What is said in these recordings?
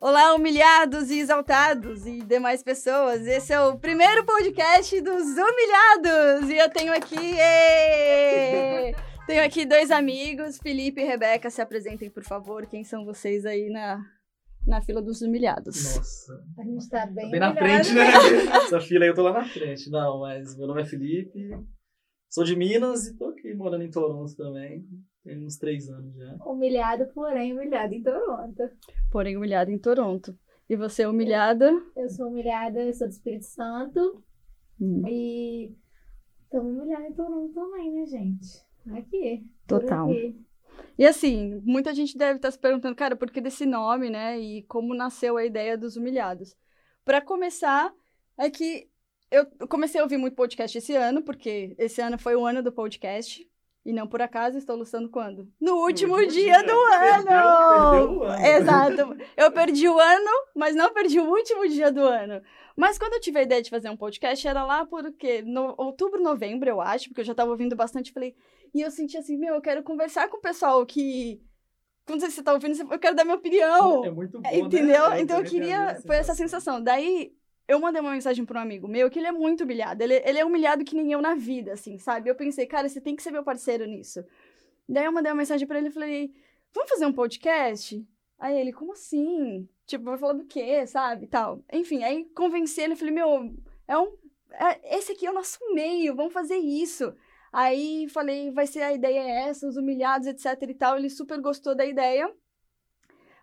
Olá, humilhados e exaltados e demais pessoas. Esse é o primeiro podcast dos humilhados. E eu tenho aqui. Tenho aqui dois amigos, Felipe e Rebeca. Se apresentem, por favor. Quem são vocês aí na, na fila dos humilhados? Nossa. A gente tá bem, Bem na frente, né? Essa fila aí eu tô lá na frente. Não, mas meu nome é Felipe. Sou de Minas e tô aqui morando em Toronto também. Tem uns três anos já. Humilhado, porém humilhado em Toronto. Porém, humilhada em Toronto. E você é humilhada? Eu sou humilhada, eu sou do Espírito Santo. Hum, E estamos humilhados em Toronto também, né, gente? Aqui. Total. aqui. E assim, muita gente deve estar se perguntando, cara, por que desse nome, né? E como nasceu a ideia dos humilhados. Para começar, é que eu comecei a ouvir muito podcast esse ano, porque esse ano foi o ano do podcast. E não por acaso estou lançando quando? No último, último dia, dia. do Perdeu- ano! perdeu o ano. Exato. Eu perdi o ano, mas não perdi o último dia do ano. Mas quando eu tive a ideia de fazer um podcast, era lá por quê? No, outubro, novembro, eu acho, porque eu já estava ouvindo bastante. Falei, e eu senti assim, meu, eu quero conversar com o pessoal que. Não sei se você tá ouvindo, eu quero dar minha opinião. É muito bom, Entendeu? né? então eu queria. Foi essa sensação. Daí eu mandei uma mensagem para um amigo meu que ele é muito humilhado. Ele, ele é humilhado que nem eu na vida, assim, sabe? Eu pensei, cara, você tem que ser meu parceiro nisso. Daí eu mandei uma mensagem para ele e falei, vamos fazer um podcast? Aí ele, como assim? Tipo, vai falar do quê, sabe? Tal. Enfim, aí convenci ele, falei, meu, é um. é- esse aqui é o nosso meio, vamos fazer isso. Aí falei, vai ser a ideia é essa, os humilhados, etc e tal. Ele super gostou da ideia.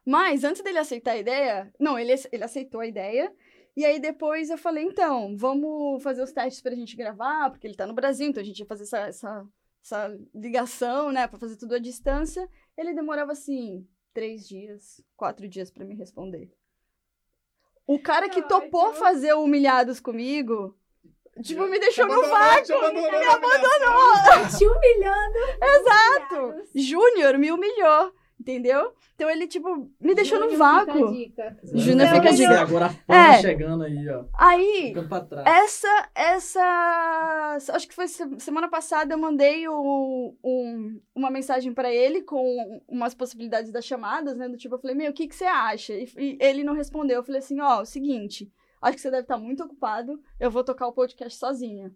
Mas antes dele aceitar a ideia, não, ele, ele aceitou a ideia. E aí depois eu falei, então, vamos fazer os testes pra gente gravar, porque ele tá no Brasil, então a gente ia fazer essa, essa, essa ligação, né, pra fazer tudo à distância. Ele demorava assim, três dias, quatro dias pra me responder. O cara que topou fazer o Humilhados comigo, tipo, me deixou no vácuo. abandonou, Me abandonou. Te humilhando. Exato. Júnior me humilhou, entendeu? Então ele, tipo, me deixou no Júnior, fica a vácuo. dica. Júnior fica a dica. Agora a fama É. chegando aí, ó. Aí, Ficando pra trás. essa, essa, acho que foi se- semana passada eu mandei o- um- uma mensagem pra ele com umas possibilidades das chamadas, né? Do tipo, eu falei, meu, o que, que você acha? E, e ele não respondeu. Eu falei assim, ó, o seguinte, acho que você deve estar muito ocupado, eu vou tocar o podcast sozinha.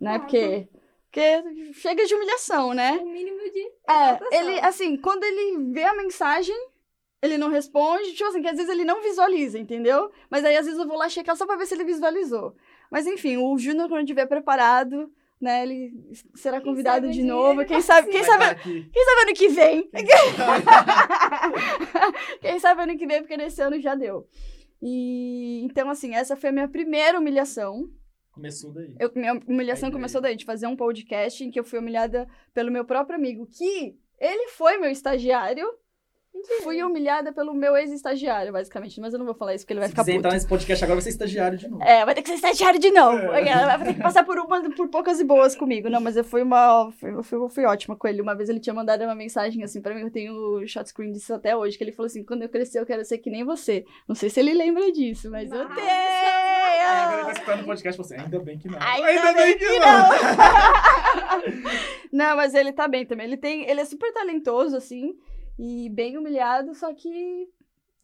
Né? Ah, Porque, porque chega de humilhação, né? O mínimo de. É, ele, assim, quando ele vê a mensagem, ele não responde, tipo assim, que às vezes ele não visualiza, entendeu? Mas aí às vezes eu vou lá checar só pra ver se ele visualizou. Mas enfim, o Júnior, quando estiver preparado, né, ele será Quem convidado de novo. Quem sabe, quem sabe, aqui. quem sabe ano que vem? quem sabe ano que vem, porque nesse ano já deu. E então, assim, essa foi a minha primeira humilhação. Começou daí. Eu, minha humilhação Aí, começou aí. daí, de fazer um podcast em que eu fui humilhada pelo meu próprio amigo, que ele foi meu estagiário. Fui humilhada pelo meu ex-estagiário, basicamente. Mas eu não vou falar isso porque ele vai Se ficar puto. entrar nesse podcast agora, vai ser estagiário de novo. É, vai ter que ser estagiário de novo. É. Vai ter que passar por uma, por poucas e boas comigo. Não, mas eu fui uma. Fui, eu fui, eu fui ótima com ele. Uma vez ele tinha mandado uma mensagem assim pra mim, eu tenho o shot screen disso até hoje, que ele falou assim: quando eu crescer, eu quero ser que nem você. Não sei se ele lembra disso, mas eu Nossa. tenho! Vai escutar no podcast você. Ainda bem que não. Ainda bem que não. Não, mas ele tá bem também. Ele tem, ele é super talentoso assim e bem humilhado, só que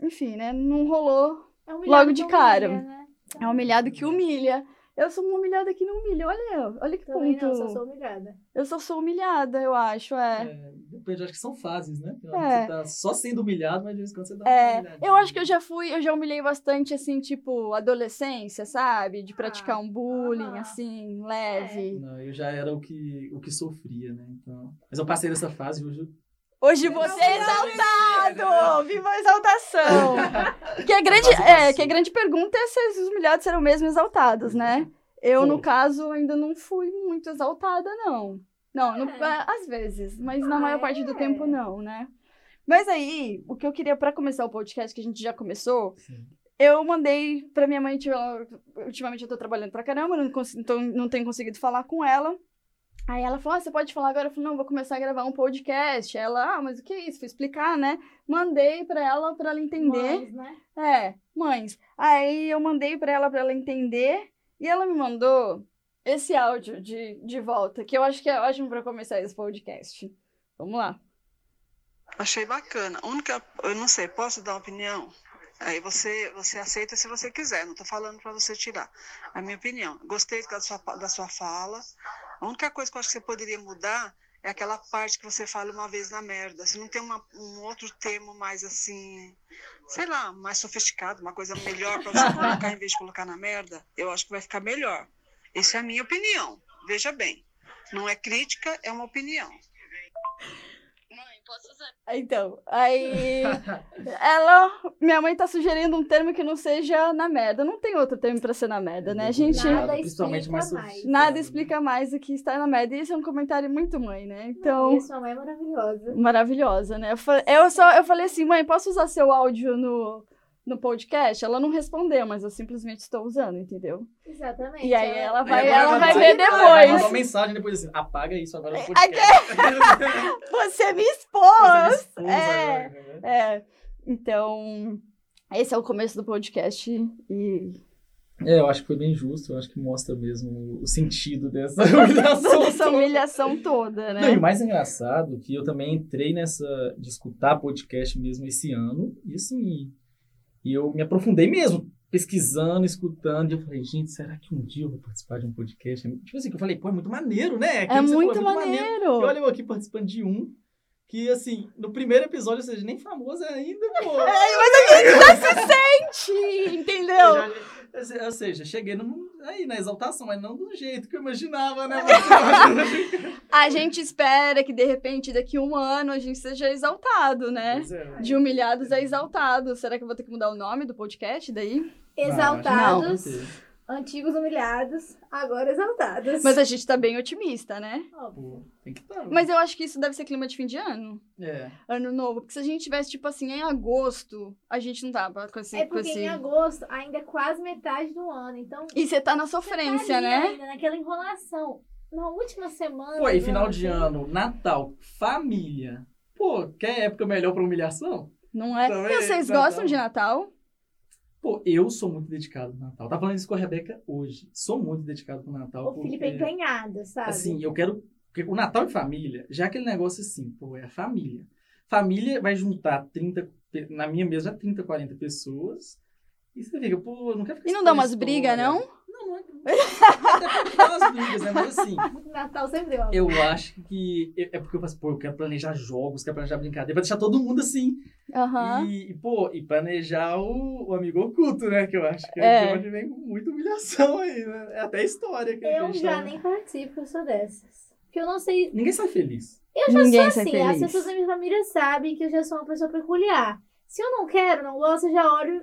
enfim, né, não rolou. É Logo de que cara. humilha, né? É um humilhado que humilha. Eu sou uma humilhada que não humilha. Olha eu, olha que Também ponto. não, só sou humilhada. Eu só sou humilhada, eu acho, é. É, depende, acho que são fases, né? É. Você tá só sendo humilhado, mas de vez em quando você dá uma É, eu acho que eu já fui, eu já humilhei bastante, assim, tipo, adolescência, sabe? De praticar Ah, um bullying, aham. assim, leve. Não, eu já era o que, o que sofria, né? Então... Mas eu passei dessa fase hoje. Hoje você é exaltado! Viva a exaltação! que a grande, Quase é, que a grande pergunta é se os humilhados serão mesmo exaltados, né? Eu, no caso, ainda não fui muito exaltada, não. Não, não- É. às vezes, mas na Ah, maior parte do é. tempo não, né? Mas aí, o que eu queria pra começar o podcast, que a gente já começou, Sim. eu mandei pra minha mãe, tipo, ultimamente eu tô trabalhando pra caramba, não, cons- então não tenho conseguido falar com ela. Aí ela falou, ah, você pode falar agora? Eu falei, não, vou começar a gravar um podcast. Ela, ah, mas o que é isso? Fui explicar, né? Mandei pra ela, pra ela entender. Mães, né? É, mães. Aí eu mandei pra ela, pra ela entender, e ela me mandou esse áudio de, de volta, que eu acho que é ótimo pra começar esse podcast. Vamos lá. Achei bacana. A única, eu não sei, posso dar uma opinião? Aí você, você aceita se você quiser, não estou falando para você tirar. A minha opinião. Gostei da sua, da sua fala. A única coisa que eu acho que você poderia mudar é aquela parte que você fala uma vez na merda. Se não tem uma, um outro termo mais assim, sei lá, mais sofisticado, uma coisa melhor para você colocar em vez de colocar na merda, eu acho que vai ficar melhor. Essa é a minha opinião. Veja bem. Não é crítica, é uma opinião. Posso usar? Então, aí ela, minha mãe tá sugerindo um termo que não seja na merda. Não tem outro termo pra ser na merda, né, gente? Nada Principalmente explica mais Nada explica mais o que está na merda. E esse é um comentário muito mãe, né? Então, e a sua mãe é maravilhosa. maravilhosa, né? Eu só eu falei assim, mãe, posso usar seu áudio no, no podcast? Ela não respondeu, mas eu simplesmente estou usando, entendeu? Exatamente. E aí ela vai, Aí ela vai mandou- ver depois. mandar uma mensagem depois assim, apaga isso agora no Ai, podcast. Você me Você expôs! me expôs É. agora, né? É, então, esse é o começo do podcast e É, eu acho que foi bem justo, eu acho que mostra mesmo o sentido dessa humilhação. humilhação toda, Não, e o né? mais engraçado é que eu também entrei nessa de escutar podcast mesmo esse ano, e assim, e eu me aprofundei mesmo, pesquisando, escutando, e eu falei, gente, será que um dia eu vou participar de um podcast? Tipo assim, que eu falei, pô, é muito maneiro, né? É Aquilo que você muito falou, maneiro. E olha eu aqui participando de um, que assim, no primeiro episódio, ou seja, nem famoso ainda, pô. Gente, entendeu? Eu já- ou seja, cheguei no, aí na exaltação, mas não do jeito que eu imaginava, né? A gente espera que, de repente, daqui um ano a gente seja exaltado, né? É, De humilhados a exaltados. Será que eu vou ter que mudar o nome do podcast daí? Exaltados, Não, antigos humilhados, agora exaltados. Mas a gente tá bem otimista, né? Óbvio. Pô, tem que estar. Mas eu acho que isso deve ser clima de fim de ano. É. Ano novo. Porque se a gente tivesse, tipo assim, em agosto, a gente não tava com esse. É porque esse... em agosto ainda é quase metade do ano, então E você tá na tá sofrência, ali né? Ainda naquela enrolação. Na última semana. Pô, e do final de ano, Natal, família. Pô, quer época melhor pra humilhação? Não é? Também, vocês Natal. gostam de Natal? Pô, eu sou muito dedicado no Natal. Tava falando isso com a Rebeca hoje. Sou muito dedicado pro Natal. O Felipe é porque, empenhado, sabe? Assim, eu quero. Porque o Natal e família, já aquele negócio assim, pô, é a família. Família vai juntar 30, pe- na minha mesa, 30, 40 pessoas. E você fica, pô, eu não quero ficar E não dá umas brigas, não? Não, não é. Até brigas, né? Mas assim, Natal sempre deu. eu acho que. É porque eu faço, pô, eu quero planejar jogos, quero planejar brincadeira, pra deixar todo mundo assim. Aham. E, e, pô, e planejar o, o amigo oculto, né? Que eu acho que É. é de onde vem muita humilhação aí, né? É até história que a Eu gente já tá- nem participo, eu sou dessas. Porque eu não sei. Ninguém sai feliz. Eu já Ninguém sou sai assim, as feliz. pessoas da minha família sabem que eu já sou uma pessoa peculiar. Se eu não quero, não gosto, eu já olho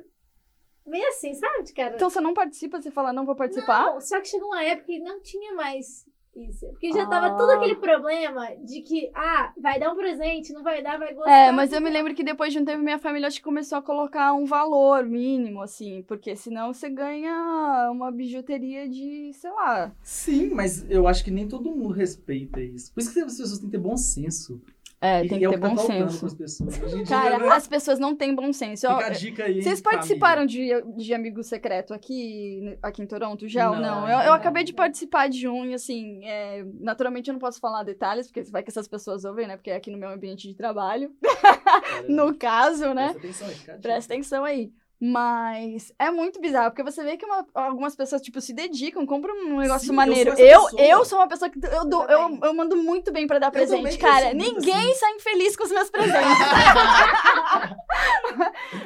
meio assim, sabe, cara? Então você não participa, você fala, não vou participar? Não, só que chegou uma época que não tinha mais isso. Porque já Ah. tava todo aquele problema de que, ah, vai dar um presente, não vai dar, vai gostar. É, mas eu não me lembro que depois de um tempo minha família acho que começou a colocar um valor mínimo, assim, porque senão você ganha uma bijuteria de, sei lá. Sim, mas eu acho que nem todo mundo respeita isso. Por isso que as pessoas têm que ter bom senso. É, E tem que é ter bom senso. pessoas. Cara, né? as pessoas não têm bom senso. Fica a dica aí. Vocês participaram de, de Amigo Secreto aqui, aqui em Toronto já ou Não, não? Eu, eu acabei de participar de um e, assim, é, naturalmente eu não posso falar detalhes, porque vai que essas pessoas ouvem, né? Porque é aqui no meu ambiente de trabalho, Cara, no caso, né? Presta atenção aí. Presta atenção aí. Mas é muito bizarro, porque você vê que uma- algumas pessoas, tipo, se dedicam, compram um negócio Sim, eu maneiro. sou essa Eu, pessoa. eu sou uma pessoa que eu, dou, eu, eu mando muito bem pra dar presente, eu cara. sou muito Ninguém assim. sai infeliz com os meus presentes.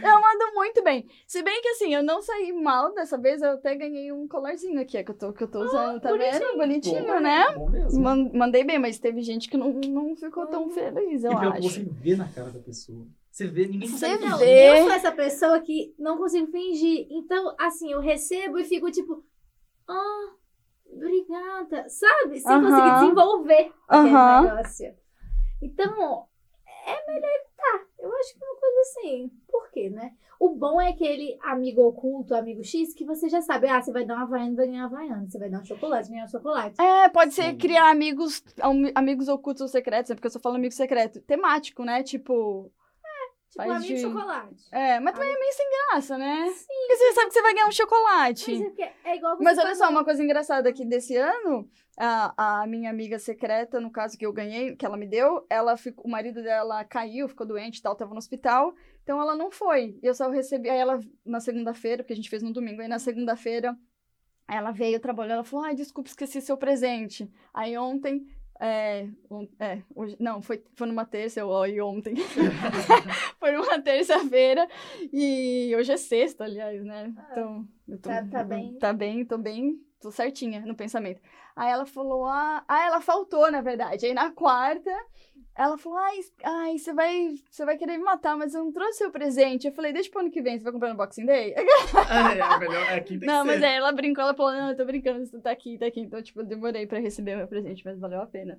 eu mando muito bem. Se bem que, assim, eu não saí mal dessa vez, eu até ganhei um colarzinho aqui, é, que eu tô, que eu tô usando, tá vendo? Bonitinho, Bom, né? Bom. Man- Mandei bem, mas teve gente que não, não ficou tão feliz, eu e que acho. você vê na cara da pessoa. Você vê, ninguém Você consegue vê. fingir. eu sou essa pessoa que não consigo fingir. Então, assim, eu recebo e fico tipo, ah, obrigada, sabe? Sem Aham. conseguir desenvolver aquele Aham. negócio. Então, é melhor evitar. Eu acho que é uma coisa assim. Por quê, né? O bom é aquele amigo oculto, amigo X, que você já sabe. Ah, você vai dar uma havaiana, vai ganhar havaiana. Você vai dar um chocolate, vai ganhar um chocolate. É, pode ser Sim. criar amigos, am- amigos ocultos ou secretos, né? Porque eu só falo amigo secreto. Temático, né? Tipo. Tipo, Faz amigo de- chocolate. É, mas também é meio sem graça, né? Sim. Porque você sabe que você vai ganhar um chocolate. Mas é, é igual Mas olha só, um- uma coisa engraçada aqui desse ano, a, a minha amiga secreta, no caso que eu ganhei, que ela me deu, ela ficou, o marido dela caiu, ficou doente e tal, tava no hospital, então ela não foi. E eu só recebi, aí ela, na segunda-feira, porque a gente fez no domingo, aí na segunda-feira, ela veio, trabalhou, ela falou, ai, desculpa, esqueci seu presente. Aí ontem, é, on- é, hoje, não, foi, foi numa terça, eu, e ontem. foi numa terça-feira, e hoje é sexta, aliás, né? Então, eu tô, Tá- tá bem. Tá bem, tô bem, tô certinha no pensamento. Aí ela falou, ah, ah ela faltou, na verdade. Aí na quarta, ela falou, ai, ai você vai, você vai querer me matar, mas eu não trouxe seu presente. Eu falei, deixa pro ano que vem, você vai comprar no Boxing Day? É, é melhor. Aqui tem não, que mas ser. aí ela brincou, ela falou, não, eu tô brincando, você tá aqui, tá aqui. Então, tipo, eu demorei pra receber meu presente, mas valeu a pena.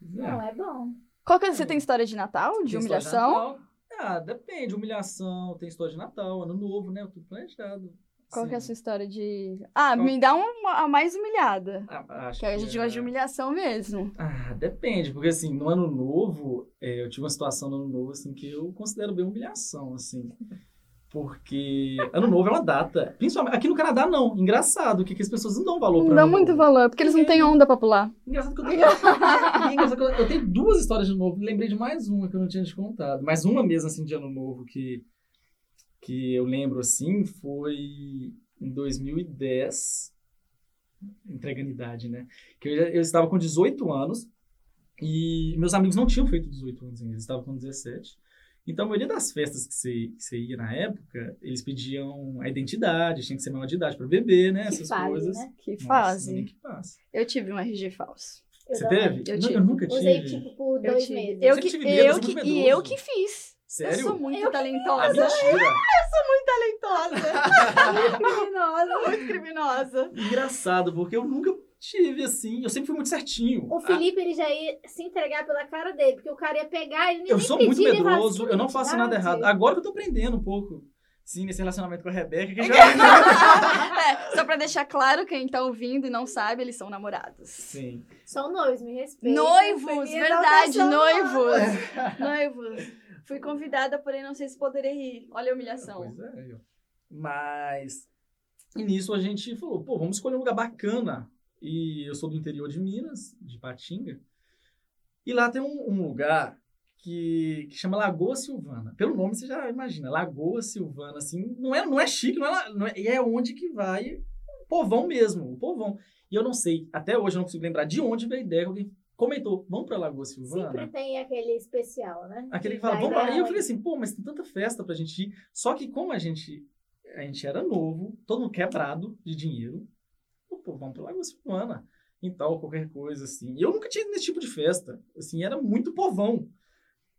Não, é bom. Qual que é, você tem história de Natal, de Tem humilhação? Natal. Ah, depende. Humilhação, tem história de Natal, ano novo, né? Tudo planejado. Qual que é a sua história de... Ah, Qual- me dá uma, a mais humilhada. ah, acho Que a gente gosta de é- humilhação mesmo. Ah, depende, porque assim, no ano novo, é, eu tive uma situação no ano novo, assim, que eu considero bem humilhação, assim. Porque ano novo é uma data. Principalmente, aqui no Canadá não. Engraçado, que, que as pessoas não dão valor Não pra dá ano muito novo. valor, porque eles não têm onda pra pular. Engraçado que eu tenho. Engraçado que eu, eu tenho duas histórias de novo. Lembrei de mais uma que eu não tinha te contado. Mais uma mesmo, assim, de ano novo que, que eu lembro, assim, foi em 2010. Entregando idade, né? Que eu, eu estava com 18 anos e meus amigos não tinham feito 18 anos ainda, eles estavam com 17. Então, a maioria das festas que você, que você ia na época, eles pediam a identidade, tinha que ser maior de idade para beber, né? Que Essas fase, coisas. né? Que fase. que passa. Eu tive um RG falso. Eu Você teve? Eu Nu- tive. eu nunca tive. Usei, tipo, por Eu dois tive. meses. Eu que, tive medo, eu eu que, e eu que fiz. Sério? Eu sou muito Eu que Ah, talentosa. mentira! talentosa. criminosa. Muito criminosa. Engraçado, porque eu nunca tive assim. Eu sempre fui muito certinho. O Felipe, ele já ia se entregar pela cara dele, porque o cara ia pegar, ele nem eu sou muito medroso, assim, eu não faço nada errado. Agora que eu tô aprendendo um pouco. Sim, nesse relacionamento com a Rebeca, que já. É, só pra deixar claro, quem tá ouvindo e não sabe, eles são namorados. Sim. São noivos, me respeita. Noivos, verdade, noivos. noivos. Fui convidada, porém não sei se poderei ir. Olha a humilhação. Pois é, eu. Mas. E nisso a gente falou, pô, vamos escolher um lugar bacana. E eu sou do interior de Minas, de Patinga. E lá tem um, um lugar que, que chama Lagoa Silvana. Pelo nome você já imagina, Lagoa Silvana, assim, não é, não é chique, não é, não é, e é onde que vai o povão mesmo, o povão. E eu não sei, até hoje eu não consigo lembrar de onde veio a ideia que alguém comentou, vamos pra Lagoa Silvana? Sempre tem aquele especial, né? Aquele que fala, vamos lá. dar E eu falei assim, pô, mas tem tanta festa pra gente ir. Só que como a gente, a gente era novo, todo mundo quebrado de dinheiro, pô, vamos pra Lagoa Silvana. Então, qualquer coisa assim. E eu nunca tinha ido nesse tipo de festa. Assim, era muito povão.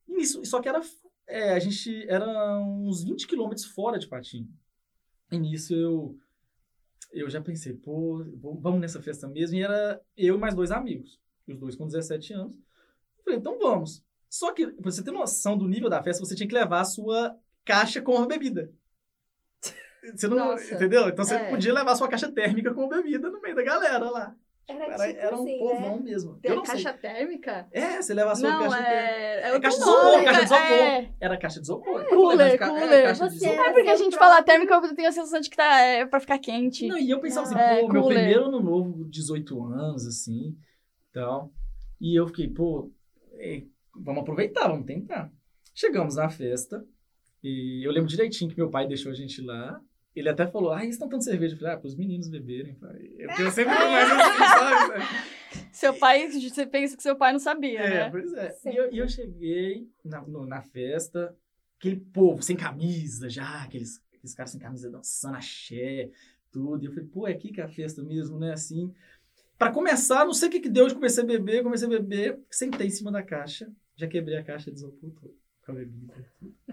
E nisso, só que era, é, a gente era uns 20 quilômetros fora de Patinho. E nisso eu, eu já pensei, pô, vamos nessa festa mesmo. E era eu e mais dois amigos. Os dois com 17 anos. Eu falei, então vamos. Só que, pra você ter noção do nível da festa, você tinha que levar a sua caixa com a bebida. Você não, Nossa. entendeu? Então você É. podia levar a sua caixa térmica com bebida no meio da galera lá. Era, Era, tipo era um assim, povão né? mesmo. Tem Eu a não sei. caixa térmica? É, você leva a sua não, caixa térmica. é... é É outro caixa de isopor, caixa de isopor. É. Era caixa de isopor. Cooler, É, ca- cooler. É, caixa Você isopor. É porque a gente fala térmica, eu tenho a sensação de que tá, é pra ficar quente. Não, e eu pensava Não. assim, É, pô, meu cooler. primeiro ano novo, 18 anos, assim, tal. E eu fiquei, pô, é, vamos aproveitar, vamos tentar. Chegamos na festa, e eu lembro direitinho que meu pai deixou a gente lá. Ele até falou, ah, eles estão tanto cerveja. Eu falei, ah, pros meninos beberem. Eu, eu sempre fui mais assim, sabe? Seu pai, você pensa que seu pai não sabia, É, né? pois é. E eu, e eu cheguei na, no- na festa, aquele povo sem camisa já, aqueles, aqueles caras sem camisa dançando axé, tudo. E eu falei, pô, é aqui que é a festa mesmo, né? Assim. Pra começar, não sei o que que deu, eu comecei a beber, comecei a beber, sentei em cima da caixa, já quebrei a caixa de isopor todo, com a bebida.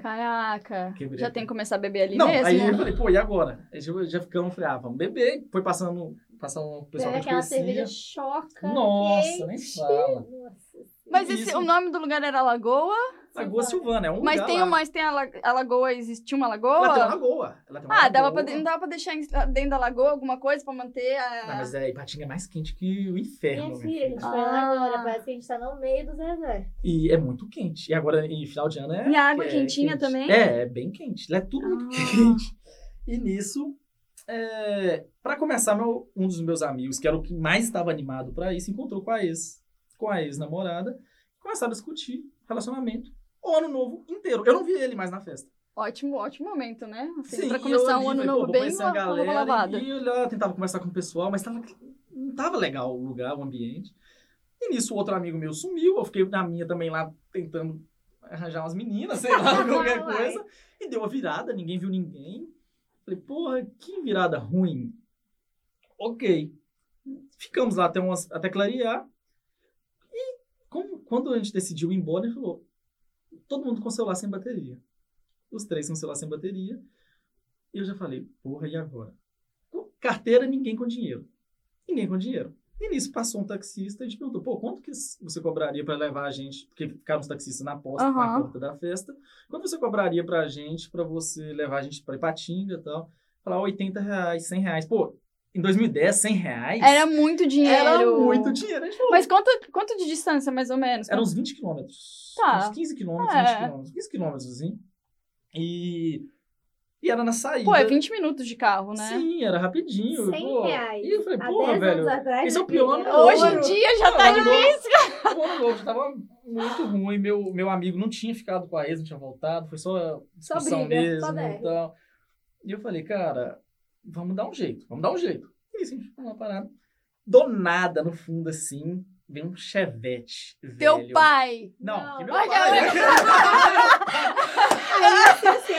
Caraca. Quebrei Já tem que começar a beber ali Não, mesmo? aí eu falei, pô, e agora? Aí já, já ficamos, falei, ah, vamos beber. Foi passando, passando um pessoal a aquela cerveja choca. Nossa, nem quente. fala. Nossa. Mas esse, Isso. o nome do lugar era Lagoa? Lagoa Silvana, é um Mas lugar tem, lá. mas tem a, la- a lagoa, existe uma lagoa? Ela tem uma lagoa. Ela tem uma Ah, dava lagoa. pra, não dava pra deixar dentro da lagoa alguma coisa pra manter a... Não, mas é, Ipatinga é mais quente que o inferno. Minha minha filha, a gente filha. foi lá Ah. agora, parece que a gente tá no meio do deserto. E é muito quente. E agora, em final de ano, é. E a água é quentinha quente. também? É, é bem quente. Lá é tudo muito Ah. quente. E nisso, é, para começar, meu, um dos meus amigos, que era o que mais estava animado pra ir, se encontrou com a ex, com a ex-namorada, começaram a discutir relacionamento o ano novo inteiro. Eu não vi ele mais na festa. Ótimo, ótimo momento, né? Assim, Sim, pra começar um ano novo bem conhecer com a a com a roupa galera, lavada. E eu lá tentava conversar com o pessoal, mas tava, não tava legal o lugar, o ambiente. E nisso, o outro amigo meu sumiu, eu fiquei na minha também lá, tentando arranjar umas meninas, sei lá, qualquer coisa. E deu a virada, ninguém viu ninguém. Falei, porra, que virada ruim. Ok. Ficamos lá até, umas, até clarear. Quando a gente decidiu ir embora, ele falou, todo mundo com o celular sem bateria. Os três com o celular sem bateria. E eu já falei, porra, e agora? Carteira, ninguém com dinheiro. Ninguém com dinheiro. E nisso passou um taxista e a gente perguntou, pô, quanto que você cobraria para levar a gente? Porque ficaram os taxistas na porta, na Aham. porta da festa. Quanto você cobraria pra gente, pra você levar a gente pra Ipatinga e tal? Falar 80 reais, 100 reais. Pô, em 2010, 100 reais? Era muito dinheiro. Era muito dinheiro. Falou, Mas quanto, quanto de distância, mais ou menos? eram uns 20 quilômetros. Tá. Uns 15 quilômetros, É. 20 quilômetros. 15 quilômetros, assim. E, e era na saída. Pô, é 20 minutos de carro, né? Sim, era rapidinho. 100 pô. reais. E eu falei, porra, 10 velho. atrás, esse é o pior ano Hoje em dia já tá difícil. O ano novo já tava muito ruim. Meu, meu amigo não tinha ficado com a ex, não tinha voltado. Foi só Só discussão briga, só mesmo der. e tal. E eu falei, cara, vamos dar um jeito. Vamos dar um jeito. E isso, a gente ficou lá parado. Do nada, no fundo, assim, vem um chevette Teu velho. pai. Não, Não. que meu Ai, pai. Aí, assim, assim.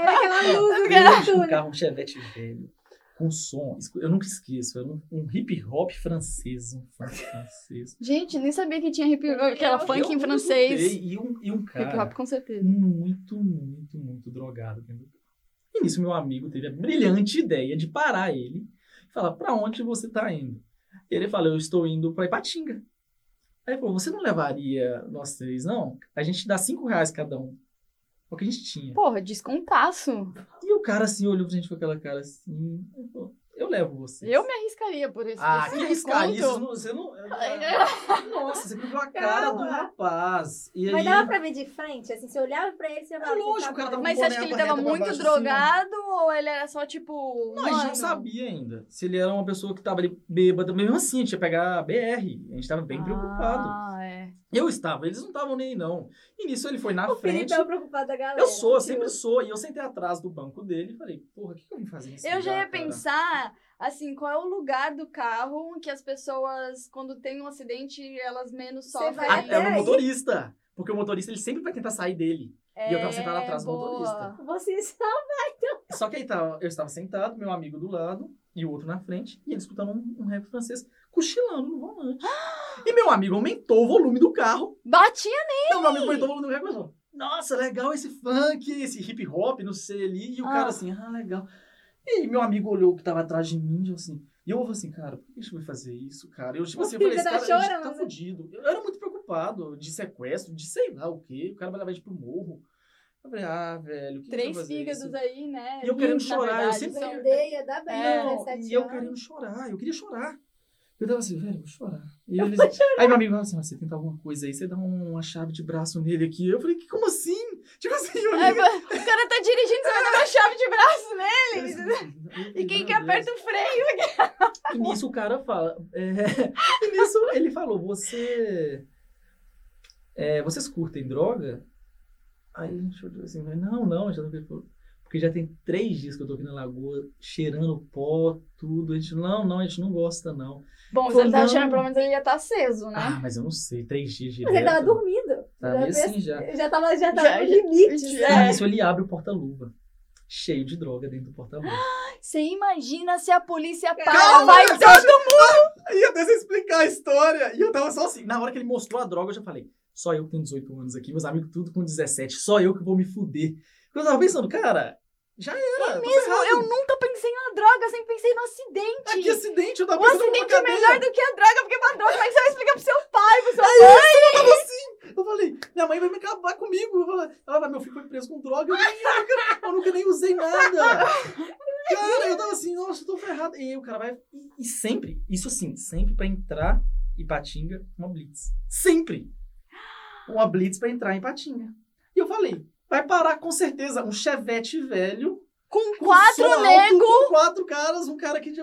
Era aquela luz do um carro, um chevette velho, com som. Eu nunca esqueço, era um, um hip hop francês, um funk francês. Gente, nem sabia que tinha hip, aquela Eu- funk em Eu francês. escutei, E um, e um cara Hip hop com certeza. muito, muito, muito drogado. dentro do carro. E nisso meu amigo teve a brilhante ideia de parar ele e falar, pra onde você tá indo? E ele falou, eu estou indo pra Ipatinga. Aí ele falou, você não levaria nós três, não? A gente dá cinco reais cada um. É o que a gente tinha. Porra, descontaço. E o cara assim olhou pra gente com aquela cara assim. Ele falou, eu levo você. Eu me arriscaria por esse Ah, que arriscar isso? Não- Você não. Nossa, você viu a cara do rapaz. E Mas aí. dava pra ver de frente? Assim, você olhava pra ele, você É falava... lógico, o cara tava Mas você acha que ele tava muito baixo, assim, drogado ou ele era só tipo. Não, a gente não mano? sabia ainda se ele era uma pessoa que tava ali bêbada. Mesmo assim, a gente ia pegar a BR. A gente tava bem preocupado. Ah, é. Eu estava, eles não estavam nem aí, não. E nisso ele foi na O Felipe frente. tava preocupado da galera. Eu sou, eu sempre sou. E eu sentei atrás do banco dele e falei, porra, o que, que eu vim fazer nesse Eu já lugar, ia cara? pensar, assim, qual é o lugar do carro que as pessoas, quando tem um acidente, elas menos sofrem. vai Ah, é aí. no motorista. Porque o motorista ele sempre vai tentar sair dele. E eu tava sentado atrás do É, boa. motorista. Você está... Só que aí tava, eu estava sentado, meu amigo do lado e o outro na frente, e ele escutando um, um rap francês, cochilando no volante. E meu amigo aumentou o volume do carro. Batia Não, meu amigo aumentou o volume do carro e começou, Nossa, legal esse funk, esse hip hop, não sei ali. E o Ah. cara assim, ah, legal. E meu amigo olhou o que tava atrás de mim, e eu assim. E eu falei assim, cara, por que a gente vai fazer isso, cara? Eu, tipo assim, eu falei, esse tá cara a gente tá chorando. fudido. Eu era muito preocupado de sequestro, de sei lá o quê. O cara vai levar a gente pro morro. Eu falei, ah, velho, o que três fígados isso? aí, né? E eu querendo chorar, eu verdade, sempre- são- Sandeia, dá bem, É, e eu querendo chorar, eu queria chorar. Eu tava assim, velho, vou chorar. E eles, aí meu amigo falou assim, "Ah, você tenta alguma coisa aí, você dá uma chave de braço nele aqui. Eu falei, como assim? Tipo assim, eu É, o cara tá dirigindo, você vai dar uma chave de braço nele. E quem que aperta o freio? E nisso o cara fala. é, e nisso ele falou: Você. é, vocês curtem droga? Aí a gente olhou assim: Não, não, já não falou, Porque já tem três dias que eu tô aqui na lagoa, cheirando pó, tudo. A gente, não, não, a gente não gosta, não. Bom, se ele tá cheirando, pelo menos ele ia estar aceso, né? Ah, mas eu não sei, três dias direto. Mas ele tava dormindo. Tá já, meio assim já. já tava, já tava Já- no limite. já- sabe? nisso ele abre o porta-luva. Cheio de droga dentro do porta-luva. Você imagina se a polícia para, Calma, vai todo Aí eu deixa eu explicar a história. E eu tava só assim. Na hora que ele mostrou a droga, eu já falei: só eu que tenho 18 anos aqui, meus amigos tudo com 17. Só eu que vou me fuder. Eu tava pensando, cara, já era. tô mesmo. Eu nunca pensei na droga, eu sempre pensei no acidente. Ah, que acidente, eu tava pensando acidente numa é melhor do que a droga, porque pra droga, como é que você vai explicar pro seu pai, pro seu É isso, eu tava assim. Eu falei, minha mãe vai me acabar comigo. Ela vai, meu filho foi preso com droga. Eu, nunca, eu nunca nem usei nada. Cara, eu tava assim, nossa, eu tô ferrado. E o cara vai. E, e sempre, isso assim, sempre pra entrar em Patinga, uma blitz. Sempre. Uma blitz pra entrar em Patinga. E eu falei, vai parar com certeza um chevette velho. Com com quatro negros. Com quatro caras, um cara que.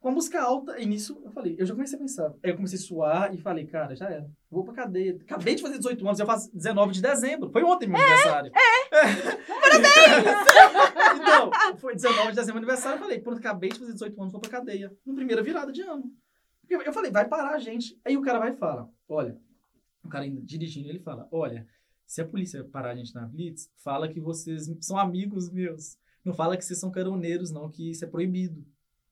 Com a música alta. E nisso, eu falei, eu já comecei a pensar. Aí eu comecei a suar e falei, cara, já era. Vou pra cadeia. Acabei de fazer 18 anos, eu faço 19 de dezembro. Foi ontem meu aniversário. É! então, foi 19 de dezembro aniversário. Eu falei, pronto, acabei de fazer 18 anos, vou pra cadeia. Na primeira virada de ano. Eu eu falei, vai parar a gente. Aí o cara vai e fala, olha, o cara ainda dirigindo, ele fala, olha, se a polícia parar a gente na Blitz, fala que vocês são amigos meus. Não fala que vocês são caroneiros, não, que isso é proibido.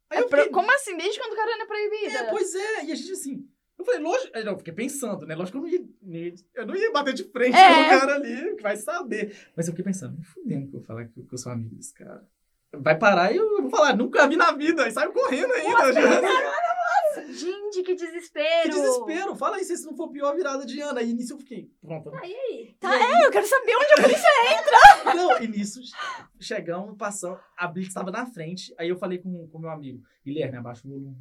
Aí É eu fiquei, Como assim? Desde quando carona é proibida? é, pois é. E a gente assim. Eu falei, lógico. aí Eu fiquei pensando, né? Lógico que eu não ia. Eu não ia bater de frente É. com o cara ali, que vai saber. Mas eu fiquei pensando, me fudendo que eu vou falar que eu sou amigo desse cara. Vai parar e eu vou falar, nunca vi na vida. E saio correndo ainda. já. Gente, que desespero. Que desespero. Fala aí se isso não for pior virada de ano. Aí nisso eu fiquei, pronto. Ah, e aí? Tá, é, eu quero saber onde a polícia Não, e nisso chegamos, passamos. A Blitz estava na frente. Aí eu falei com o meu amigo, Guilherme, abaixa o volume.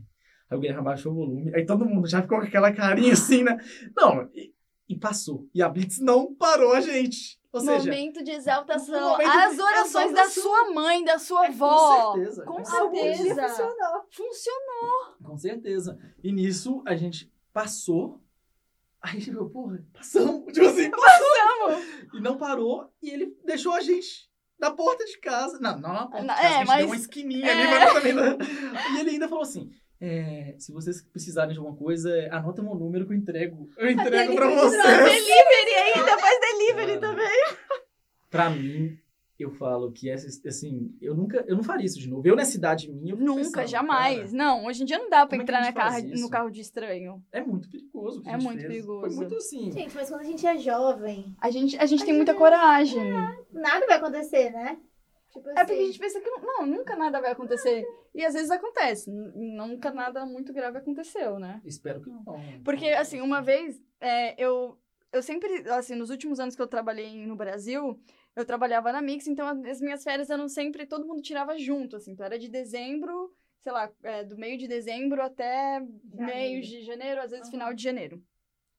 Aí o Guilherme abaixou o volume. Aí todo mundo já ficou com aquela carinha assim, né? Não, e, e passou. E a Blitz não parou a gente. Ou seja, Momento de exaltação. momento As de orações da sua mãe, da sua É, avó. com certeza. Com certeza. funcionou. Funcionou. Com certeza. E nisso a gente passou. Aí a gente falou, porra, passamos. Tipo assim, Passamos. E não parou. E ele deixou a gente na porta de casa. Não, não na porta Na- de casa. é, a gente mas- deu uma esquininha ali, é. mas também não... E ele ainda falou assim. é, se vocês precisarem de alguma coisa, anota meu número que eu entrego. Eu entrego pra vocês. Delivery ainda, faz delivery também. Pra mim, eu falo que essa, assim, eu nunca, eu não faria isso de novo. Eu nessa idade minha, eu Nunca, pensando, jamais. cara, Não, hoje em dia não dá pra Como é entrar a na gente faz carro, no carro de estranho. é muito perigoso. o que a É gente muito fez. perigoso. Foi muito assim. Gente, mas quando a gente é jovem, A gente, a gente tem muita coragem. nada vai acontecer, né? Tipo assim. É porque a gente pensa que não, nunca nada vai acontecer. E às vezes acontece. Nunca nada muito grave aconteceu, né? Espero que não. Porque, assim, uma vez, é, eu, eu sempre, assim, nos últimos anos que eu trabalhei no Brasil, eu trabalhava na Mix, então as minhas férias eram sempre, todo mundo tirava junto, assim, então era de dezembro, sei lá, é, do meio de dezembro até meio de janeiro, às vezes Aham. final de janeiro.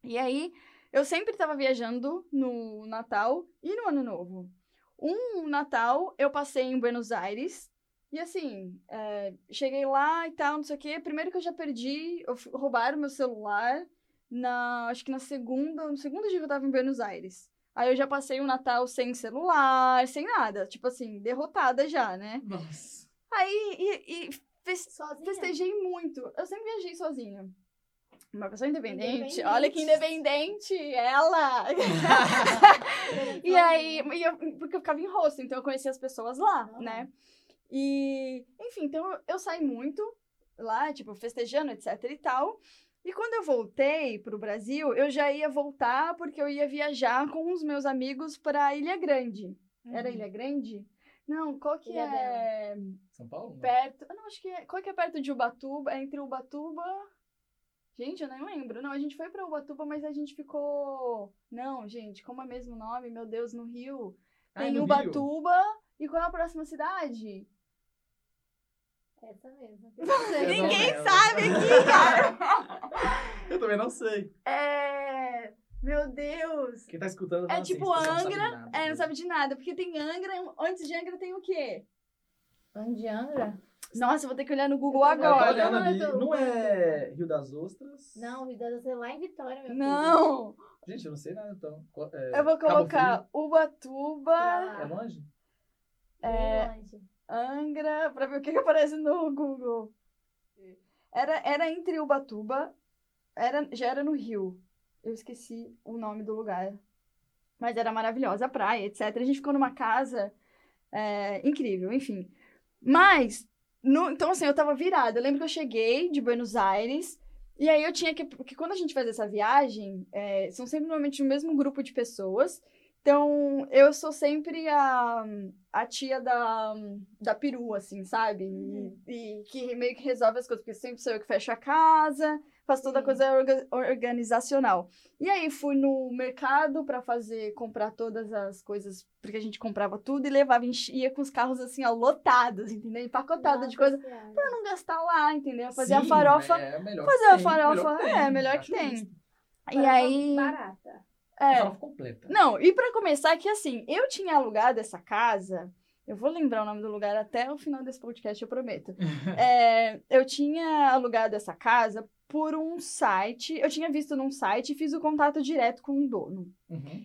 E aí, eu sempre estava viajando no Natal e no Ano Novo. Um Natal, eu passei em Buenos Aires, e assim, é, cheguei lá e tal, não sei o quê. Primeiro que eu já perdi, eu roubaram meu celular na, acho que na segunda, no segundo dia que eu tava em Buenos Aires. Aí eu já passei o Natal sem celular, sem nada, tipo assim, derrotada já, né? Nossa. Aí e, e fes- Sozinha. festejei muito. Eu sempre viajei sozinha. Uma pessoa independente. Independente. Olha que independente, ela! E aí, e eu- porque eu ficava em rosto, então eu conhecia as pessoas lá, Aham. né? E, enfim, então eu, eu saí muito lá, tipo, festejando, etc e tal. E quando eu voltei pro Brasil, eu já ia voltar porque eu ia viajar com os meus amigos pra Ilha Grande. Era Uhum. Ilha Grande? Não, qual que Ilha é São Paulo? Não. perto? Não, acho que é, qual que é perto de Ubatuba? É entre Ubatuba Gente, eu nem lembro. Não, a gente foi pra Ubatuba, mas a gente ficou. Não, gente, como é mesmo nome? Meu Deus, no Rio. Ah, Tem no Rio? Ubatuba. E qual é a próxima cidade? Essa mesmo. Não Ninguém sabe aqui, cara. Eu também não sei. É. Meu Deus. Quem tá escutando É não, assim, tipo não sabe Angra. nada. É, não sabe de nada. Porque tem Angra. Antes de Angra tem o quê? Onde Angra? Nossa, eu vou ter que olhar no Google agora. Não, ali. tô- Não é Rio das Ostras? Não, Rio das Ostras é lá em Vitória, meu Não. Gente, eu não sei nada, então. É, Eu vou colocar? Ubatuba. É longe? É, longe. Angra, pra ver o que, que aparece no Google. Era, era entre Ubatuba, era, já era no Rio. Eu esqueci o nome do lugar. Mas era maravilhosa a praia, etc. A gente ficou numa casa é, incrível, enfim. Mas, no- então assim, eu tava virada. Eu lembro que eu cheguei de Buenos Aires, e aí eu tinha que. Porque quando a gente faz essa viagem, é, são sempre normalmente o mesmo grupo de pessoas. Então, eu sou sempre a, a tia da, da perua, assim, sabe? E, e que meio que resolve as coisas, porque sempre sou eu que fecho a casa, faz toda a coisa orga- organizacional. E aí fui no mercado pra fazer, comprar todas as coisas, porque a gente comprava tudo e levava, ia com os carros assim, ó, lotados, entendeu? Empacotada de coisa, pra não gastar lá, entendeu? Fazer a Sim, farofa. É, melhor fazer que a tem, farofa, melhor que é, tem, melhor acho que tem. justo. E aí. Barata. É, completa. Não, e pra começar que assim, eu tinha alugado essa casa, eu vou lembrar o nome do lugar até o final desse podcast, eu prometo. É, eu tinha alugado essa casa por um site, eu tinha visto num site e fiz o contato direto com o dono. Uhum.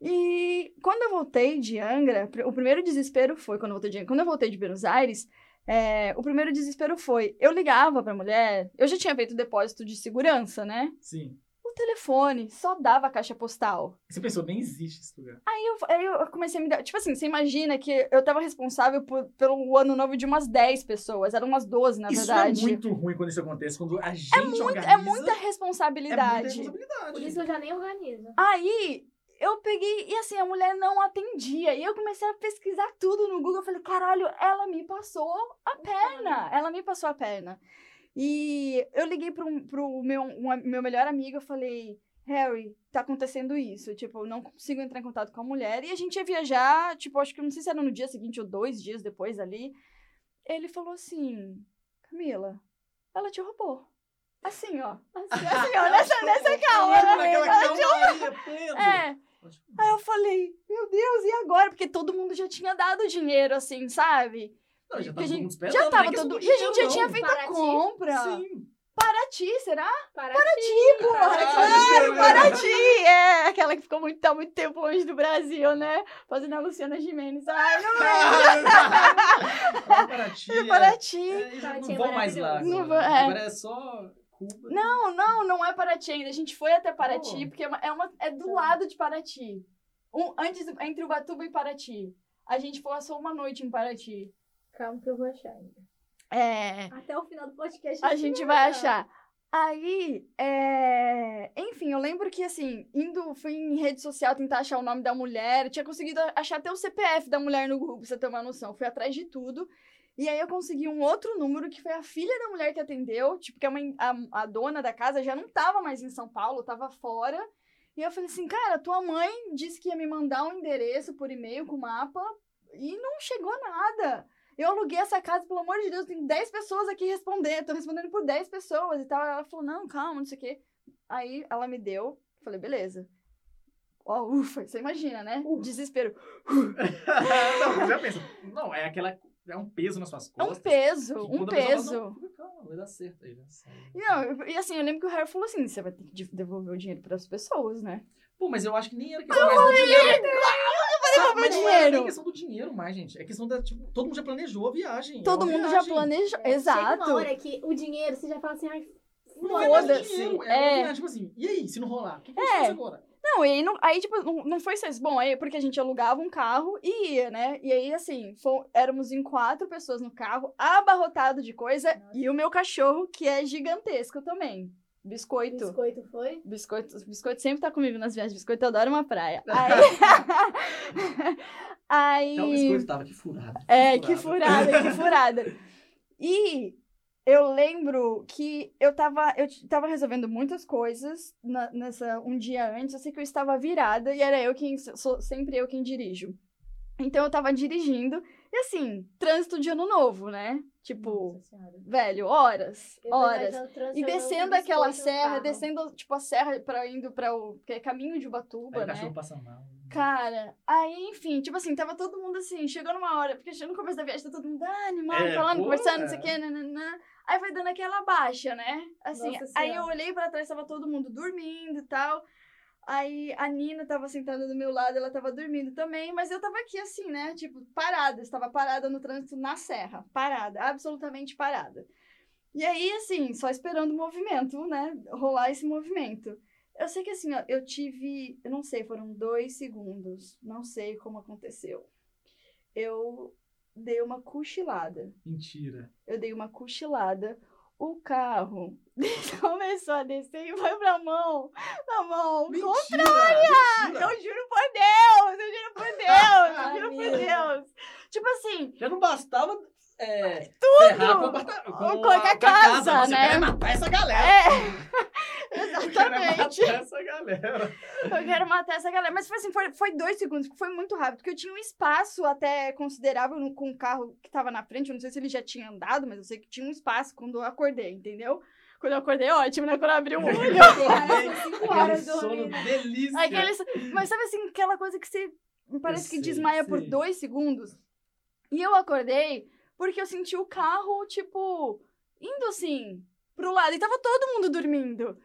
E quando eu voltei de Angra, o primeiro desespero foi, quando eu voltei de Angra, quando eu voltei de Buenos Aires, é, o primeiro desespero foi, eu ligava pra mulher, eu já tinha feito depósito de segurança, né? Sim. Telefone só dava caixa postal. Você pensou, nem existe esse lugar. Aí eu, aí eu comecei a me dar. Tipo assim, você imagina que eu tava responsável por- pelo ano novo de umas 10 pessoas. Eram umas 12, na isso verdade. é muito ruim quando isso acontece, quando a gente É muito- organiza. é muita é responsabilidade. muita responsabilidade. Por isso eu já nem organizo. Aí eu peguei, e assim, a mulher não atendia. E eu comecei a pesquisar tudo no Google. Eu falei, caralho, ela me passou a perna. Ela me passou a perna. E eu liguei pro, pro meu, um, meu melhor amigo, eu falei, Harry, tá acontecendo isso. Tipo, eu não consigo entrar em contato com a mulher. E a gente ia viajar, tipo, acho que não sei se era no dia seguinte ou dois dias depois ali. Ele falou assim, Camila, ela te roubou. Assim, ó. Assim, assim ó, nessa, nessa calma. Naquela Ela te calmaria plena. é. Aí eu falei, meu Deus, e agora? Porque todo mundo já tinha dado dinheiro, assim, sabe? Não, já tava todo mundo esperando. já não é tava todo. do E a gente já tinha feito a compra. Sim. Paraty, será? Para Paraty, porra. Ah, Claro, é. Paraty. É, aquela que ficou muito, tá muito tempo longe do Brasil, né? Fazendo a Luciana Gimenez. Ai, não Ah, Paraty, é é- Paraty. é, Paraty não é vão mais lá. maravilhoso. Não Agora, vão- é. Agora é só Cuba. Não, não, não é Paraty ainda. A gente foi até Paraty, Oh. porque é, uma, é, uma- é do lado de Paraty. Um, antes, entre Ubatuba e Paraty. A gente passou uma noite em Paraty. Calma que eu vou achar ainda. É. Até o final do podcast. A gente vai achar. Aí, é... enfim, eu lembro que, assim, indo, fui em rede social tentar achar o nome da mulher, tinha conseguido achar até o CPF da mulher no Google, pra você ter uma noção. Fui atrás de tudo. E aí eu consegui um outro número, que foi a filha da mulher que atendeu, tipo, que é uma, a, a dona da casa já não tava mais em São Paulo, tava fora. E eu falei assim, cara, tua mãe disse que ia me mandar um endereço por e-mail com mapa e não chegou nada. Eu aluguei essa casa, pelo amor de Deus, tem 10 pessoas aqui respondendo, tô respondendo por 10 pessoas e tal. Ela falou, não, calma, não sei o quê. Aí ela me deu, falei, beleza. Ó, ufa, você imagina, né? Desespero. não, já pensa. Não, é aquela. É um peso nas suas É um costas. peso, um pessoa peso. Fala, não, calma, vai dar certo aí. E, não, e assim, eu lembro que o Harry falou assim: você vai ter que de- devolver o dinheiro para as pessoas, né? Pô, mas eu acho que nem era questão mais do dinheiro. Sabe, devolver o mas não era dinheiro. nem questão do dinheiro mais, gente. É questão da, tipo, todo mundo já planejou a viagem. é Todo mundo já viagem. planejou. É, Chega Exato. uma hora que o dinheiro, você já fala assim, ai, Não é mais dinheiro, é, é. tipo assim, e aí, se não rolar? O que, que É. faz agora? Não, e aí, não, aí tipo, não, não foi isso. Bom, aí porque a gente alugava um carro e ia, né? E aí, assim, éramos em quatro pessoas no carro, abarrotado de coisa, Nossa. e o meu cachorro, que é gigantesco também. Biscoito. biscoito foi? Biscoito, biscoito sempre tá comigo nas viagens. Biscoito adora uma praia. Aí. Aí biscoito tava que furado. é, que furada, que furada. E eu lembro que eu tava, eu tava resolvendo muitas coisas na- nessa um dia antes. Eu sei que eu estava virada e era eu quem sou sempre eu quem dirijo. Então eu tava dirigindo e assim, trânsito de ano novo, né? Tipo, velho, horas, Eu tô horas. trânsito, E descendo aquela serra, descendo, tipo, a serra pra indo pra o. que é caminho de Aí Ubatuba, o cachorro né? passa mal. Cara, aí, enfim, tipo assim, tava todo mundo assim, chegou numa hora, porque no começo da viagem tá todo mundo ah, animado, É, falando, pô, conversando, não sei o quê, nananã. Aí vai dando aquela baixa, né? Assim, Nossa aí eu olhei pra trás, tava todo mundo dormindo e tal. Aí a Nina tava sentada do meu lado, ela tava dormindo também, mas eu tava aqui assim, né? Tipo, parada, estava parada no trânsito na serra, parada, absolutamente parada. E aí, assim, só esperando o movimento, né? Rolar esse movimento. Eu sei que assim, ó, eu tive, eu não sei, foram dois segundos, não sei como aconteceu. Eu dei uma cochilada. Mentira. Eu dei uma cochilada. O carro começou a descer e foi pra mão. Na mão. Mentira! Eu Mentira! juro por Deus! Eu juro por Deus! Eu juro por. Deus! Tipo assim, Já não bastava é, Tudo! com, com, Com a a, casa, Você né? quer matar essa galera. É, Exatamente. matar essa galera. Eu quero matar essa galera. Mas foi assim, foi, foi dois segundos, foi muito rápido. Porque eu tinha um espaço até considerável no- com o carro que tava na frente. Eu não sei se ele já tinha andado, mas eu sei que tinha um espaço quando eu acordei, entendeu? Quando eu acordei, ótimo, né? Quando eu abri o olho. São cinco Aquele horas sono dormindo. delícia. Aqueles- Mas sabe assim, aquela coisa que você parece que sei, desmaia por sei. dois segundos? E eu acordei porque eu senti o carro, tipo, indo assim, pro lado. E tava todo mundo dormindo.